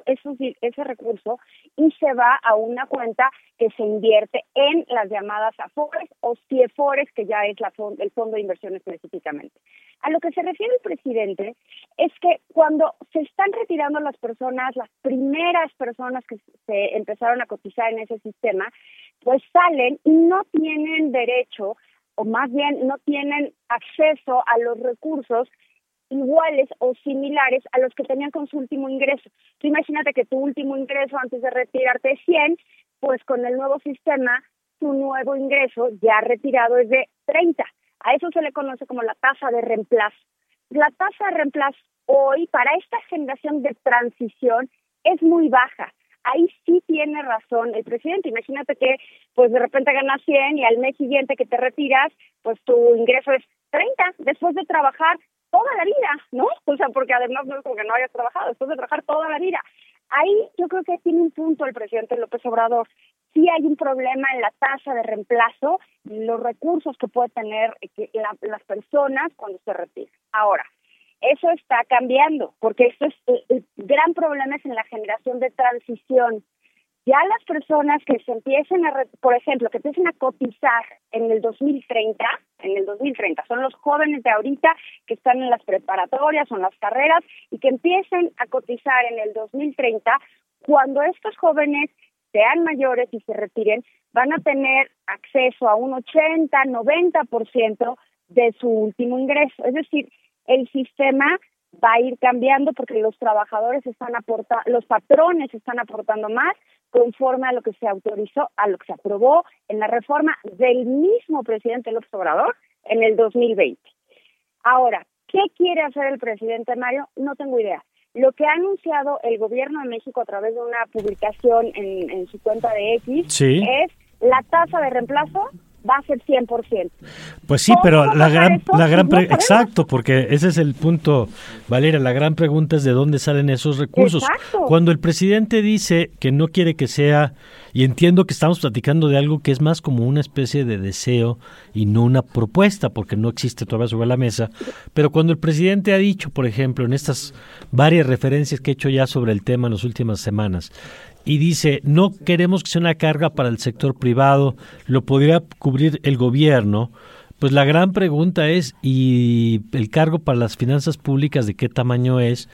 ese, ese recurso y se va a una cuenta que se invierte en las llamadas AFORES o CIEFORES, que ya es la, el Fondo de Inversión específicamente. A lo que se refiere el presidente es que cuando se están retirando las personas, las primeras personas que se empezaron a cotizar en ese sistema, pues salen y no tienen derecho o más bien no tienen acceso a los recursos iguales o similares a los que tenían con su último ingreso. Tú imagínate que tu último ingreso antes de retirarte es 100, pues con el nuevo sistema, tu nuevo ingreso ya retirado es de 30. A eso se le conoce como la tasa de reemplazo. La tasa de reemplazo hoy para esta generación de transición es muy baja ahí sí tiene razón el presidente. Imagínate que pues de repente ganas 100 y al mes siguiente que te retiras, pues tu ingreso es 30 después de trabajar toda la vida, ¿no? O sea, porque además no es como que no hayas trabajado, después de trabajar toda la vida. Ahí yo creo que tiene un punto el presidente López Obrador. Sí hay un problema en la tasa de reemplazo, los recursos que puede tener las personas cuando se retiran. Ahora, eso está cambiando, porque esto es el, gran problema en la generación de transición. Ya las personas que se empiecen a, por ejemplo, que empiecen a cotizar en el 2030, en el 2030, son los jóvenes de ahorita que están en las preparatorias o en las carreras y que empiecen a cotizar en el 2030, cuando estos jóvenes sean mayores y se retiren, van a tener acceso a un 80, 90% de su último ingreso. Es decir, el sistema va a ir cambiando porque los trabajadores están aportando, los patrones están aportando más, conforme a lo que se autorizó, a lo que se aprobó en la reforma del mismo presidente López Obrador en el 2020. Ahora, ¿qué quiere hacer el presidente Mario? No tengo idea. Lo que ha anunciado el gobierno de México a través de una publicación en, su cuenta de X es la tasa de reemplazo va a ser 100%. Pues sí, pero la gran, la gran exacto, porque ese es el punto, Valeria, la gran pregunta es de dónde salen esos recursos. Cuando el presidente dice que no quiere que sea, y entiendo que estamos platicando de algo que es más como una especie de deseo y no una propuesta, porque no existe todavía sobre la mesa, pero cuando el presidente ha dicho, por ejemplo, en estas varias referencias que he hecho ya sobre el tema en las últimas semanas, y dice, no queremos que sea una carga para el sector privado, lo podría cubrir el gobierno, pues la gran pregunta es, ¿y el cargo para las finanzas públicas de qué tamaño es?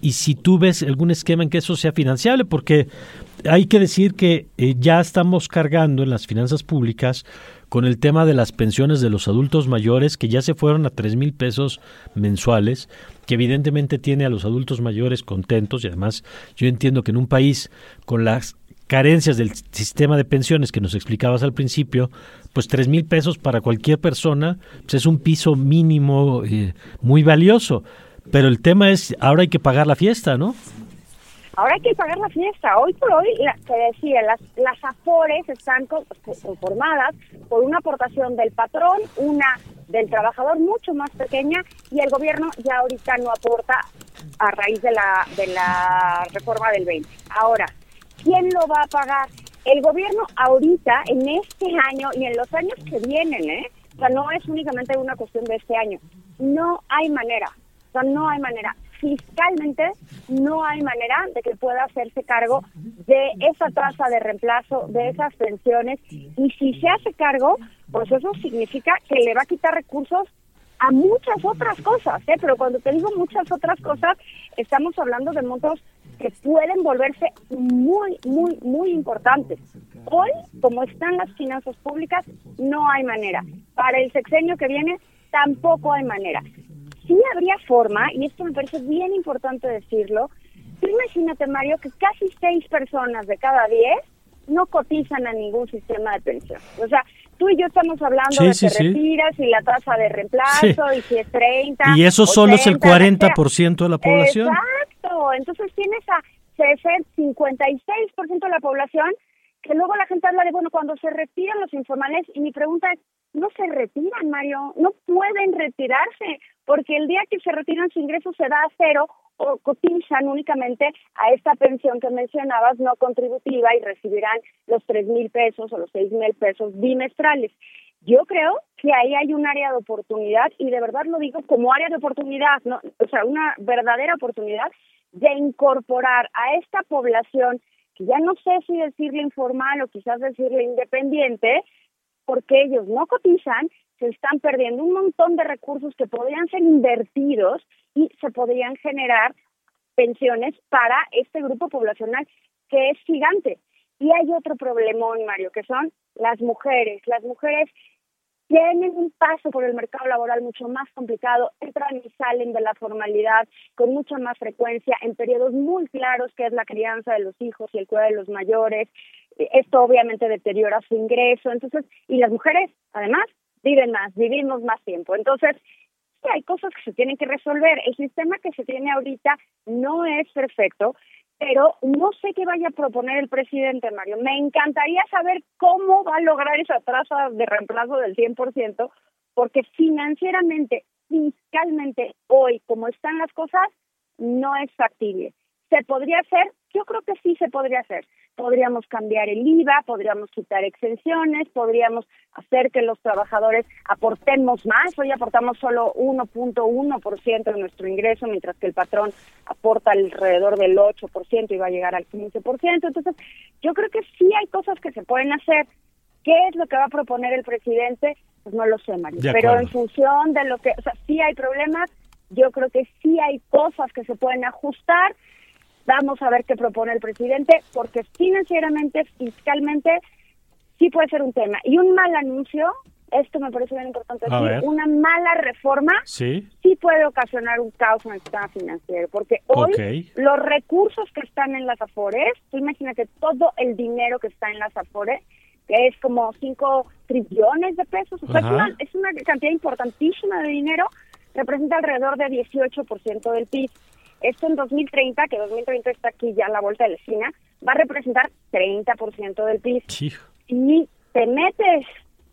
Y si tú ves algún esquema en que eso sea financiable, porque hay que decir que eh, ya estamos cargando en las finanzas públicas con el tema de las pensiones de los adultos mayores, que ya se fueron a tres mil pesos mensuales, que evidentemente tiene a los adultos mayores contentos y además yo entiendo que en un país con las carencias del sistema de pensiones que nos explicabas al principio, pues tres mil pesos para cualquier persona pues es un piso mínimo eh, muy valioso. Pero el tema es, ahora hay que pagar la fiesta, ¿no? Ahora hay que pagar la fiesta. Hoy por hoy, te decía, las, las AFORES están conformadas por una aportación del patrón, una del trabajador mucho más pequeña y el gobierno ya ahorita no aporta a raíz de la, de la reforma del 20. Ahora, ¿quién lo va a pagar? El gobierno ahorita, en este año y en los años que vienen, ¿eh? O sea, no es únicamente una cuestión de este año. No hay manera. O sea, no hay manera fiscalmente no hay manera de que pueda hacerse cargo de esa tasa de reemplazo, de esas pensiones, y si se hace cargo, pues eso significa que le va a quitar recursos a muchas otras cosas, ¿eh? pero cuando te digo muchas otras cosas, estamos hablando de montos que pueden volverse muy, muy, muy importantes. Hoy, como están las finanzas públicas, no hay manera. Para el sexenio que viene, tampoco hay manera sí habría forma, y esto me parece bien importante decirlo, imagínate, Mario, que casi seis personas de cada diez no cotizan a ningún sistema de pensión. O sea, tú y yo estamos hablando de que retiras y la tasa de reemplazo y si es 30. Y eso solo es el 40% de la población. Exacto. Entonces tienes a 56% de la población que luego la gente habla de, bueno, cuando se retiran los informales, y mi pregunta es, no se retiran, Mario, no pueden retirarse, porque el día que se retiran su ingreso se da a cero o cotizan únicamente a esta pensión que mencionabas no contributiva y recibirán los tres mil pesos o los seis mil pesos bimestrales. Yo creo que ahí hay un área de oportunidad y de verdad lo digo como área de oportunidad, ¿no? o sea, una verdadera oportunidad de incorporar a esta población que ya no sé si decirle informal o quizás decirle independiente, porque ellos no cotizan, se están perdiendo un montón de recursos que podrían ser invertidos y se podrían generar pensiones para este grupo poblacional que es gigante. Y hay otro problemón, Mario, que son las mujeres. Las mujeres tienen un paso por el mercado laboral mucho más complicado, entran y salen de la formalidad con mucha más frecuencia en periodos muy claros que es la crianza de los hijos y el cuidado de los mayores, esto obviamente deteriora su ingreso, entonces, y las mujeres, además, viven más, vivimos más tiempo. Entonces, sí, hay cosas que se tienen que resolver. El sistema que se tiene ahorita no es perfecto, pero no sé qué vaya a proponer el presidente, Mario. Me encantaría saber cómo va a lograr esa tasa de reemplazo del 100%, porque financieramente, fiscalmente, hoy, como están las cosas, no es factible. ¿Se podría hacer? Yo creo que sí se podría hacer. Podríamos cambiar el IVA, podríamos quitar exenciones, podríamos hacer que los trabajadores aportemos más. Hoy aportamos solo 1.1% de nuestro ingreso, mientras que el patrón aporta alrededor del 8% y va a llegar al 15%. Entonces, yo creo que sí hay cosas que se pueden hacer. ¿Qué es lo que va a proponer el presidente? Pues no lo sé, Mario. Pero en función de lo que, o sea, sí hay problemas, yo creo que sí hay cosas que se pueden ajustar Vamos a ver qué propone el presidente, porque financieramente, fiscalmente, sí puede ser un tema. Y un mal anuncio, esto me parece bien importante decir, una mala reforma ¿Sí? sí puede ocasionar un caos en el sistema financiero, porque hoy los recursos que están en las Afores, tú imagínate todo el dinero que está en las Afores, que es como 5 trillones de pesos, o sea, es una, es una cantidad importantísima de dinero, representa alrededor de 18% del PIB. Esto en 2030, que 2030 está aquí ya en la vuelta de la esquina, va a representar 30% del PIB. Sí. Si te metes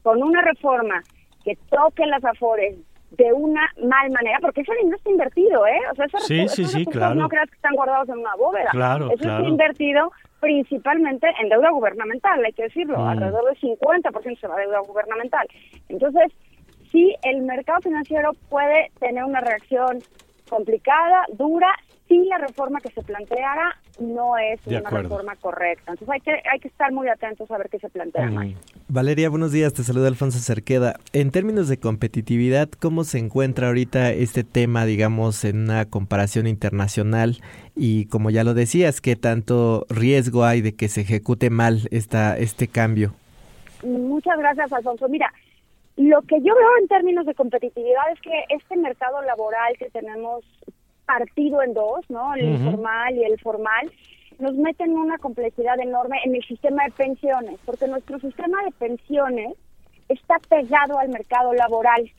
con una reforma que toque las afores de una mal manera, porque ese dinero está invertido, ¿eh? O sea, esos, sí, sí, sí, claro. no creas que están guardados en una bóveda. Claro, Eso claro. está invertido principalmente en deuda gubernamental, hay que decirlo. Mm. Alrededor del 50% se va a deuda gubernamental. Entonces, sí, el mercado financiero puede tener una reacción complicada, dura, si la reforma que se planteara no es De una acuerdo. reforma correcta. Entonces hay que, hay que estar muy atentos a ver qué se plantea. Mm. Valeria, buenos días, te saluda Alfonso Cerqueda. En términos de competitividad, ¿cómo se encuentra ahorita este tema, digamos, en una comparación internacional? Y como ya lo decías, ¿qué tanto riesgo hay de que se ejecute mal esta, este cambio? Muchas gracias, Alfonso. Mira, lo que yo veo en términos de competitividad es que este mercado laboral que tenemos partido en dos, ¿no? El informal y el formal, nos mete en una complejidad enorme en el sistema de pensiones, porque nuestro sistema de pensiones está pegado al mercado laboral.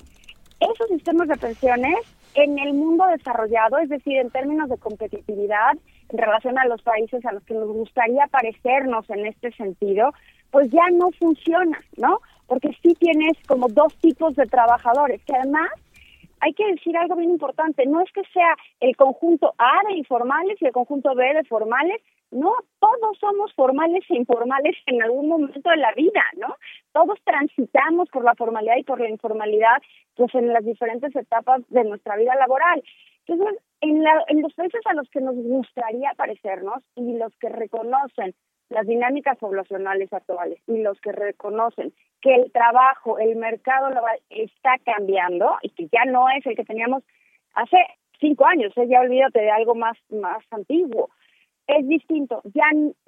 Esos sistemas de pensiones en el mundo desarrollado, es decir, en términos de competitividad en relación a los países a los que nos gustaría parecernos en este sentido, pues ya no funciona, ¿no? Porque sí tienes como dos tipos de trabajadores, que además hay que decir algo bien importante, no es que sea el conjunto A de informales y el conjunto B de formales, no, todos somos formales e informales en algún momento de la vida, ¿no? Todos transitamos por la formalidad y por la informalidad, pues en las diferentes etapas de nuestra vida laboral. Entonces, en, la- en los países a los que nos gustaría parecernos y los que reconocen las dinámicas poblacionales actuales y los que reconocen que el trabajo, el mercado laboral está cambiando y que ya no es el que teníamos hace cinco años, ¿eh? ya olvídate de algo más, más antiguo. Es distinto, ya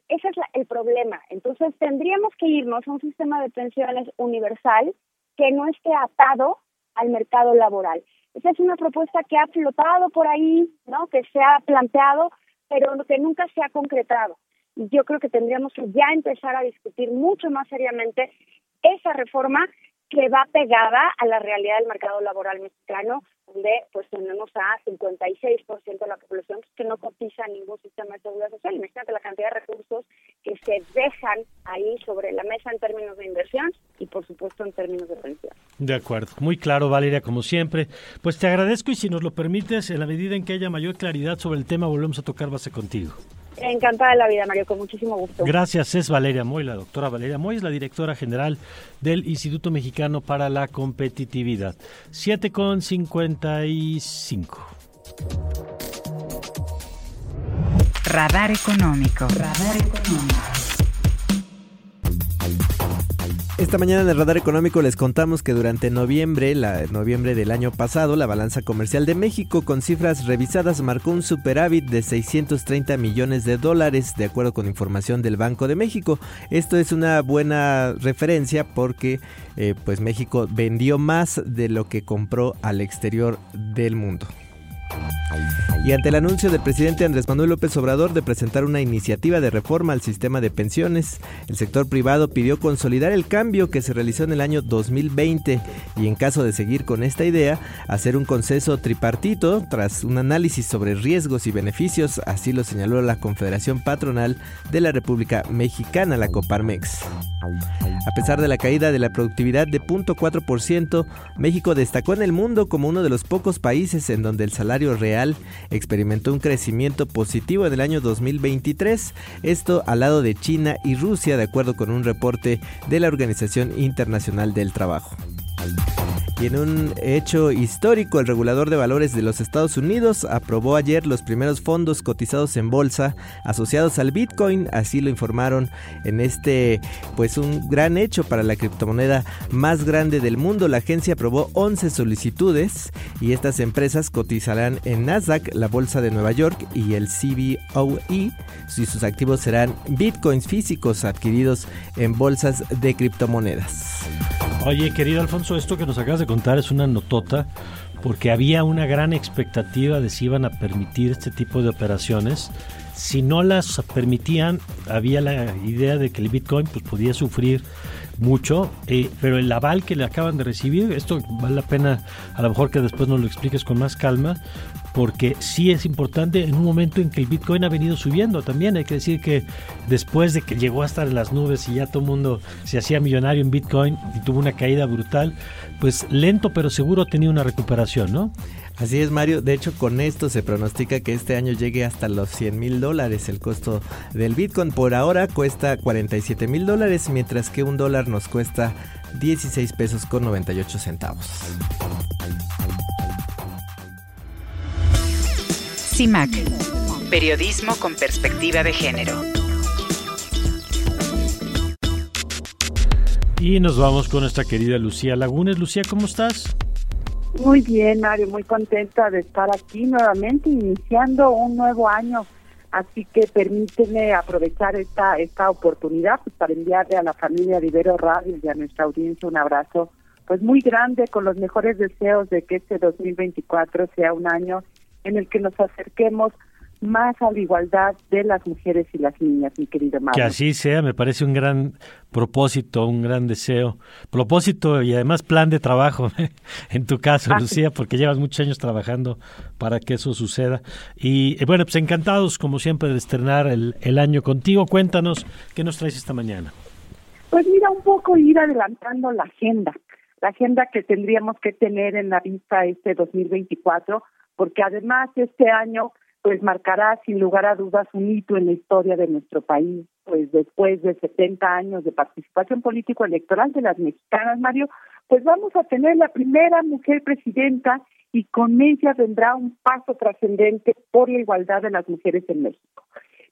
ese es la- el problema. Entonces tendríamos que irnos a un sistema de pensiones universal que no esté atado al mercado laboral. Esa es una propuesta que ha flotado por ahí, ¿no? Que se ha planteado, pero que nunca se ha concretado. Yo creo que tendríamos que ya empezar a discutir mucho más seriamente esa reforma que va pegada a la realidad del mercado laboral mexicano, donde pues tenemos a 56% de la población que no cotiza en ningún sistema de seguridad social. Imagínate la cantidad de recursos que se dejan ahí sobre la mesa en términos de inversión y por supuesto en términos de pensión. De acuerdo, muy claro Valeria, como siempre. Pues te agradezco y si nos lo permites, en la medida en que haya mayor claridad sobre el tema, volvemos a tocar base contigo. Encantada de la vida, Mario, con muchísimo gusto. Gracias, es Valeria Moy, la doctora Valeria Moy, es la directora general del Instituto Mexicano para la Competitividad. 7 con 55. Radar económico. Radar económico. Esta mañana en el Radar Económico les contamos que durante noviembre, la, noviembre del año pasado, la balanza comercial de México con cifras revisadas marcó un superávit de 630 millones de dólares, de acuerdo con información del Banco de México. Esto es una buena referencia porque eh, pues México vendió más de lo que compró al exterior del mundo. Y ante el anuncio del presidente Andrés Manuel López Obrador de presentar una iniciativa de reforma al sistema de pensiones, el sector privado pidió consolidar el cambio que se realizó en el año 2020 y en caso de seguir con esta idea, hacer un consenso tripartito tras un análisis sobre riesgos y beneficios, así lo señaló la Confederación Patronal de la República Mexicana, la Coparmex. A pesar de la caída de la productividad de 0.4%, México destacó en el mundo como uno de los pocos países en donde el salario real experimentó un crecimiento positivo en el año 2023, esto al lado de China y Rusia, de acuerdo con un reporte de la Organización Internacional del Trabajo. Y en un hecho histórico, el regulador de valores de los Estados Unidos aprobó ayer los primeros fondos cotizados en bolsa asociados al Bitcoin, así lo informaron en este pues un gran hecho para la criptomoneda más grande del mundo. La agencia aprobó 11 solicitudes y estas empresas cotizarán en Nasdaq, la bolsa de Nueva York y el CBOE y sus activos serán Bitcoins físicos adquiridos en bolsas de criptomonedas. Oye, querido Alfonso, esto que nos acabas de contar es una notota porque había una gran expectativa de si iban a permitir este tipo de operaciones. Si no las permitían, había la idea de que el Bitcoin pues, podía sufrir mucho, eh, pero el aval que le acaban de recibir, esto vale la pena a lo mejor que después nos lo expliques con más calma, porque sí es importante en un momento en que el Bitcoin ha venido subiendo también. Hay que decir que después de que llegó a estar en las nubes y ya todo el mundo se hacía millonario en Bitcoin y tuvo una caída brutal, pues lento pero seguro tenía una recuperación, ¿no? Así es, Mario. De hecho, con esto se pronostica que este año llegue hasta los 100 mil dólares el costo del Bitcoin. Por ahora cuesta 47 mil dólares, mientras que un dólar nos cuesta 16 pesos con 98 centavos. CIMAC, periodismo con perspectiva de género. Y nos vamos con nuestra querida Lucía Lagunes. Lucía, ¿cómo estás? Muy bien, Mario, muy contenta de estar aquí nuevamente, iniciando un nuevo año. Así que permíteme aprovechar esta esta oportunidad pues, para enviarle a la familia de Ibero Radio y a nuestra audiencia un abrazo pues muy grande con los mejores deseos de que este 2024 sea un año en el que nos acerquemos más a la igualdad de las mujeres y las niñas, mi querido Mario. Que así sea, me parece un gran propósito, un gran deseo. Propósito y además plan de trabajo, <laughs> en tu caso, Lucía, porque llevas muchos años trabajando para que eso suceda. Y eh, bueno, pues encantados, como siempre, de estrenar el, el año contigo. Cuéntanos, ¿qué nos traes esta mañana? Pues mira, un poco ir adelantando la agenda, la agenda que tendríamos que tener en la vista este 2024 porque además este año pues marcará sin lugar a dudas un hito en la historia de nuestro país, pues después de 70 años de participación político-electoral de las mexicanas, Mario, pues vamos a tener la primera mujer presidenta y con ella vendrá un paso trascendente por la igualdad de las mujeres en México.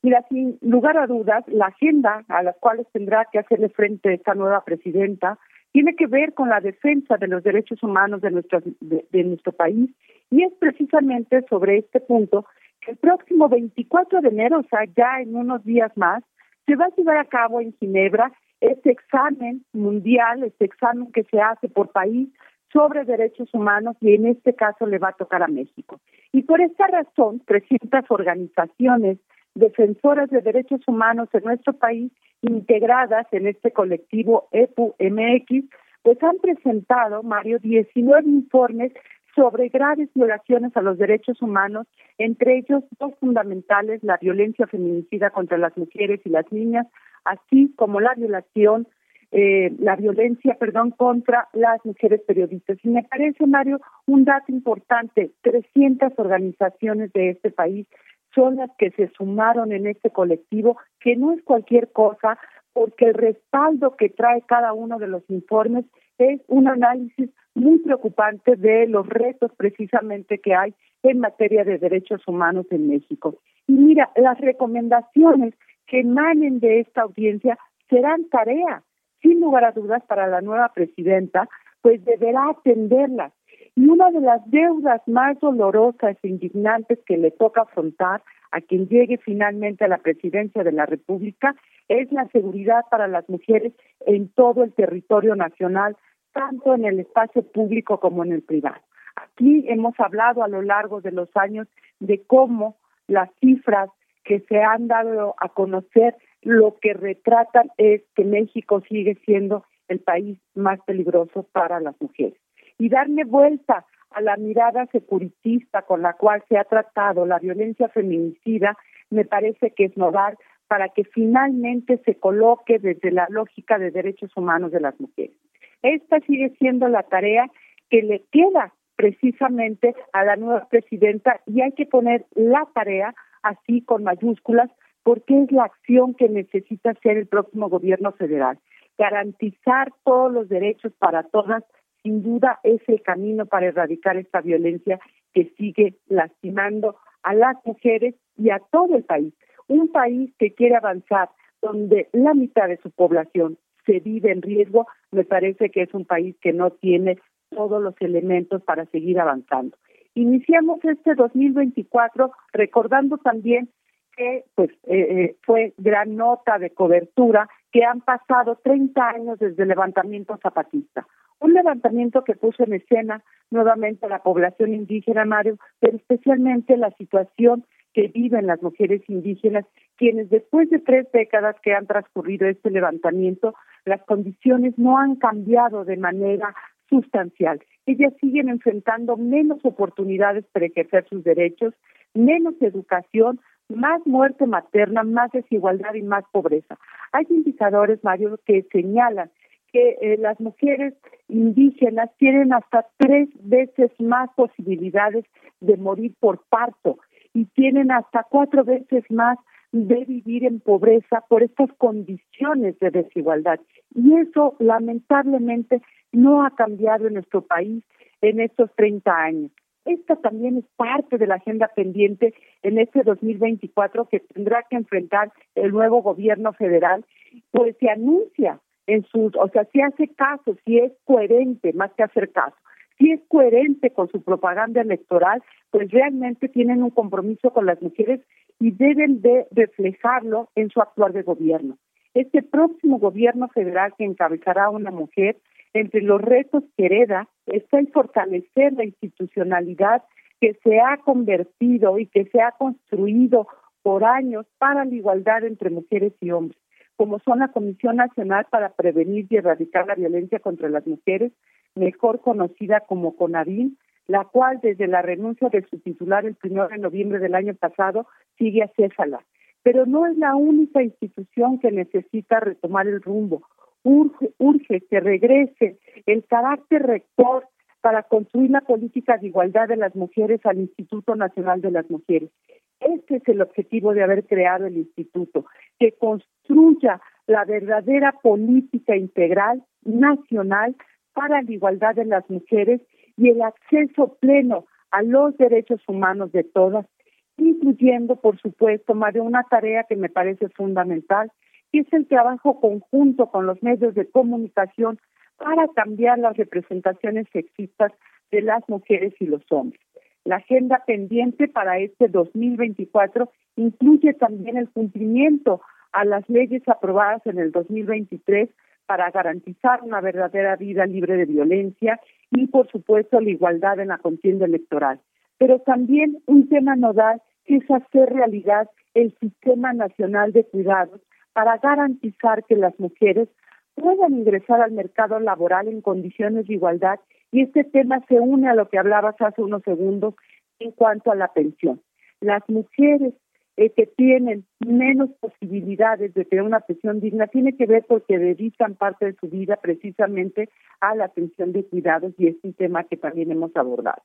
Mira, sin lugar a dudas, la agenda a las cuales tendrá que hacerle frente esta nueva presidenta tiene que ver con la defensa de los derechos humanos de nuestro, de, nuestro país y es precisamente sobre este punto que el próximo 24 de enero, o sea, ya en unos días más, se va a llevar a cabo en Ginebra este examen mundial, este examen que se hace por país sobre derechos humanos y en este caso le va a tocar a México. Y por esta razón, 300 organizaciones defensoras de derechos humanos en nuestro país integradas en este colectivo EPU-MX, pues han presentado, Mario, 19 informes sobre graves violaciones a los derechos humanos, entre ellos dos fundamentales, la violencia feminicida contra las mujeres y las niñas, así como la violación, eh, la violencia, perdón, contra las mujeres periodistas. Y me parece, Mario, un dato importante, 300 organizaciones de este país son las que se sumaron en este colectivo, que no es cualquier cosa, porque el respaldo que trae cada uno de los informes es un análisis muy preocupante de los retos precisamente que hay en materia de derechos humanos en México. Y mira, las recomendaciones que emanen de esta audiencia serán tarea, sin lugar a dudas, para la nueva presidenta, pues deberá atenderlas y una de las deudas más dolorosas e indignantes que le toca afrontar a quien llegue finalmente a la presidencia de la República es la seguridad para las mujeres en todo el territorio nacional, tanto en el espacio público como en el privado. Aquí hemos hablado a lo largo de los años de cómo las cifras que se han dado a conocer lo que retratan es que México sigue siendo el país más peligroso para las mujeres y darle vuelta a la mirada securitista con la cual se ha tratado la violencia feminicida, me parece que es nodal para que finalmente se coloque desde la lógica de derechos humanos de las mujeres. Esta sigue siendo la tarea que le queda precisamente a la nueva presidenta y hay que poner la tarea así con mayúsculas porque es la acción que necesita hacer el próximo gobierno federal. Garantizar todos los derechos para todas sin duda es el camino para erradicar esta violencia que sigue lastimando a las mujeres y a todo el país. Un país que quiere avanzar, donde la mitad de su población se vive en riesgo, me parece que es un país que no tiene todos los elementos para seguir avanzando. Iniciamos este 2024 recordando también que pues eh, eh, fue gran nota de cobertura que han pasado 30 años desde el levantamiento zapatista. Un levantamiento que puso en escena nuevamente a la población indígena, Mario, pero especialmente la situación que viven las mujeres indígenas, quienes después de tres décadas que han transcurrido este levantamiento, las condiciones no han cambiado de manera sustancial. Ellas siguen enfrentando menos oportunidades para ejercer sus derechos, menos educación, más muerte materna, más desigualdad y más pobreza. Hay indicadores, Mario, que señalan que eh, las mujeres indígenas tienen hasta tres veces más posibilidades de morir por parto y tienen hasta cuatro veces más de vivir en pobreza por estas condiciones de desigualdad. Y eso lamentablemente no ha cambiado en nuestro país en estos 30 años. Esta también es parte de la agenda pendiente en este 2024 que tendrá que enfrentar el nuevo gobierno federal, pues se anuncia en sus, o sea, si hace caso, si es coherente, más que hacer caso, si es coherente con su propaganda electoral, pues realmente tienen un compromiso con las mujeres y deben de reflejarlo en su actuar de gobierno. Este próximo gobierno federal que encabezará una mujer, entre los retos que hereda está en fortalecer la institucionalidad que se ha convertido y que se ha construido por años para la igualdad entre mujeres y hombres, como son la Comisión Nacional para Prevenir y Erradicar la Violencia contra las Mujeres, mejor conocida como CONAVIN, la cual desde la renuncia de su titular el 1 de noviembre del año pasado sigue a Césala. Pero no es la única institución que necesita retomar el rumbo. Urge, urge que regrese el carácter rector para construir la política de igualdad de las mujeres al Instituto Nacional de las Mujeres. Este es el objetivo de haber creado el instituto, que construya la verdadera política integral nacional para la igualdad de las mujeres y el acceso pleno a los derechos humanos de todas, incluyendo, por supuesto, de una tarea que me parece fundamental, que es el trabajo conjunto con los medios de comunicación para cambiar las representaciones sexistas de las mujeres y los hombres. La agenda pendiente para este 2024 incluye también el cumplimiento a las leyes aprobadas en el 2023 para garantizar una verdadera vida libre de violencia y, por supuesto, la igualdad en la contienda electoral. Pero también un tema nodal que es hacer realidad el Sistema Nacional de Cuidados para garantizar que las mujeres puedan ingresar al mercado laboral en condiciones de igualdad y este tema se une a lo que hablabas hace unos segundos en cuanto a la pensión. Las mujeres eh, que tienen menos posibilidades de tener una pensión digna tiene que ver porque dedican parte de su vida precisamente a la atención de cuidados y es un tema que también hemos abordado.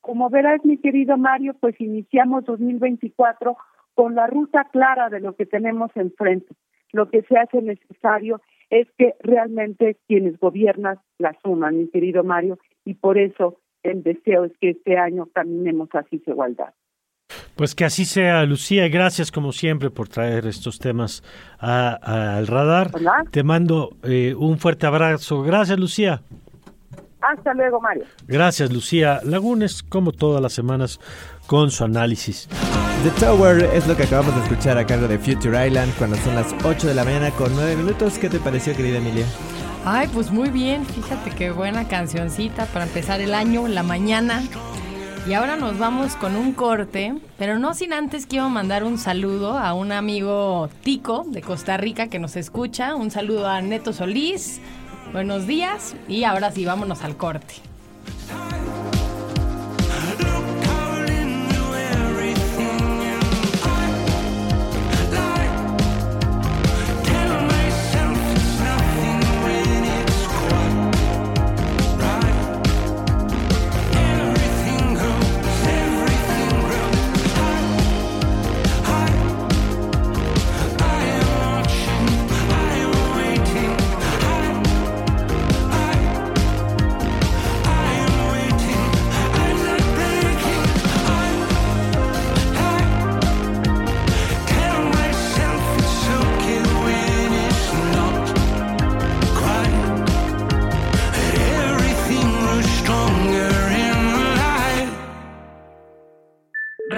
Como verás, mi querido Mario, pues iniciamos 2024 con la ruta clara de lo que tenemos enfrente. Lo que se hace necesario es que realmente quienes gobiernan la suman, mi querido Mario, y por eso el deseo es que este año caminemos hacia igualdad. Pues que así sea, Lucía. Gracias como siempre por traer estos temas al radar. Te mando eh, un fuerte abrazo. Gracias, Lucía. Hasta luego, Mario. Gracias, Lucía Lagunes, como todas las semanas, con su análisis. The Tower es lo que acabamos de escuchar a cargo de Future Island cuando son las 8 de la mañana con 9 minutos. ¿Qué te pareció, querida Emilia? Ay, pues muy bien. Fíjate qué buena cancioncita para empezar el año, la mañana. Y ahora nos vamos con un corte, pero no sin antes quiero mandar un saludo a un amigo Tico de Costa Rica que nos escucha. Un saludo a Neto Solís. Buenos días y ahora sí, vámonos al corte.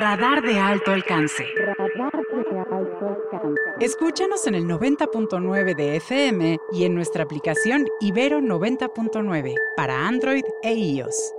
Radar de alto alcance. Escúchanos en el 90.9 de FM y en nuestra aplicación Ibero 90.9 para Android e iOS.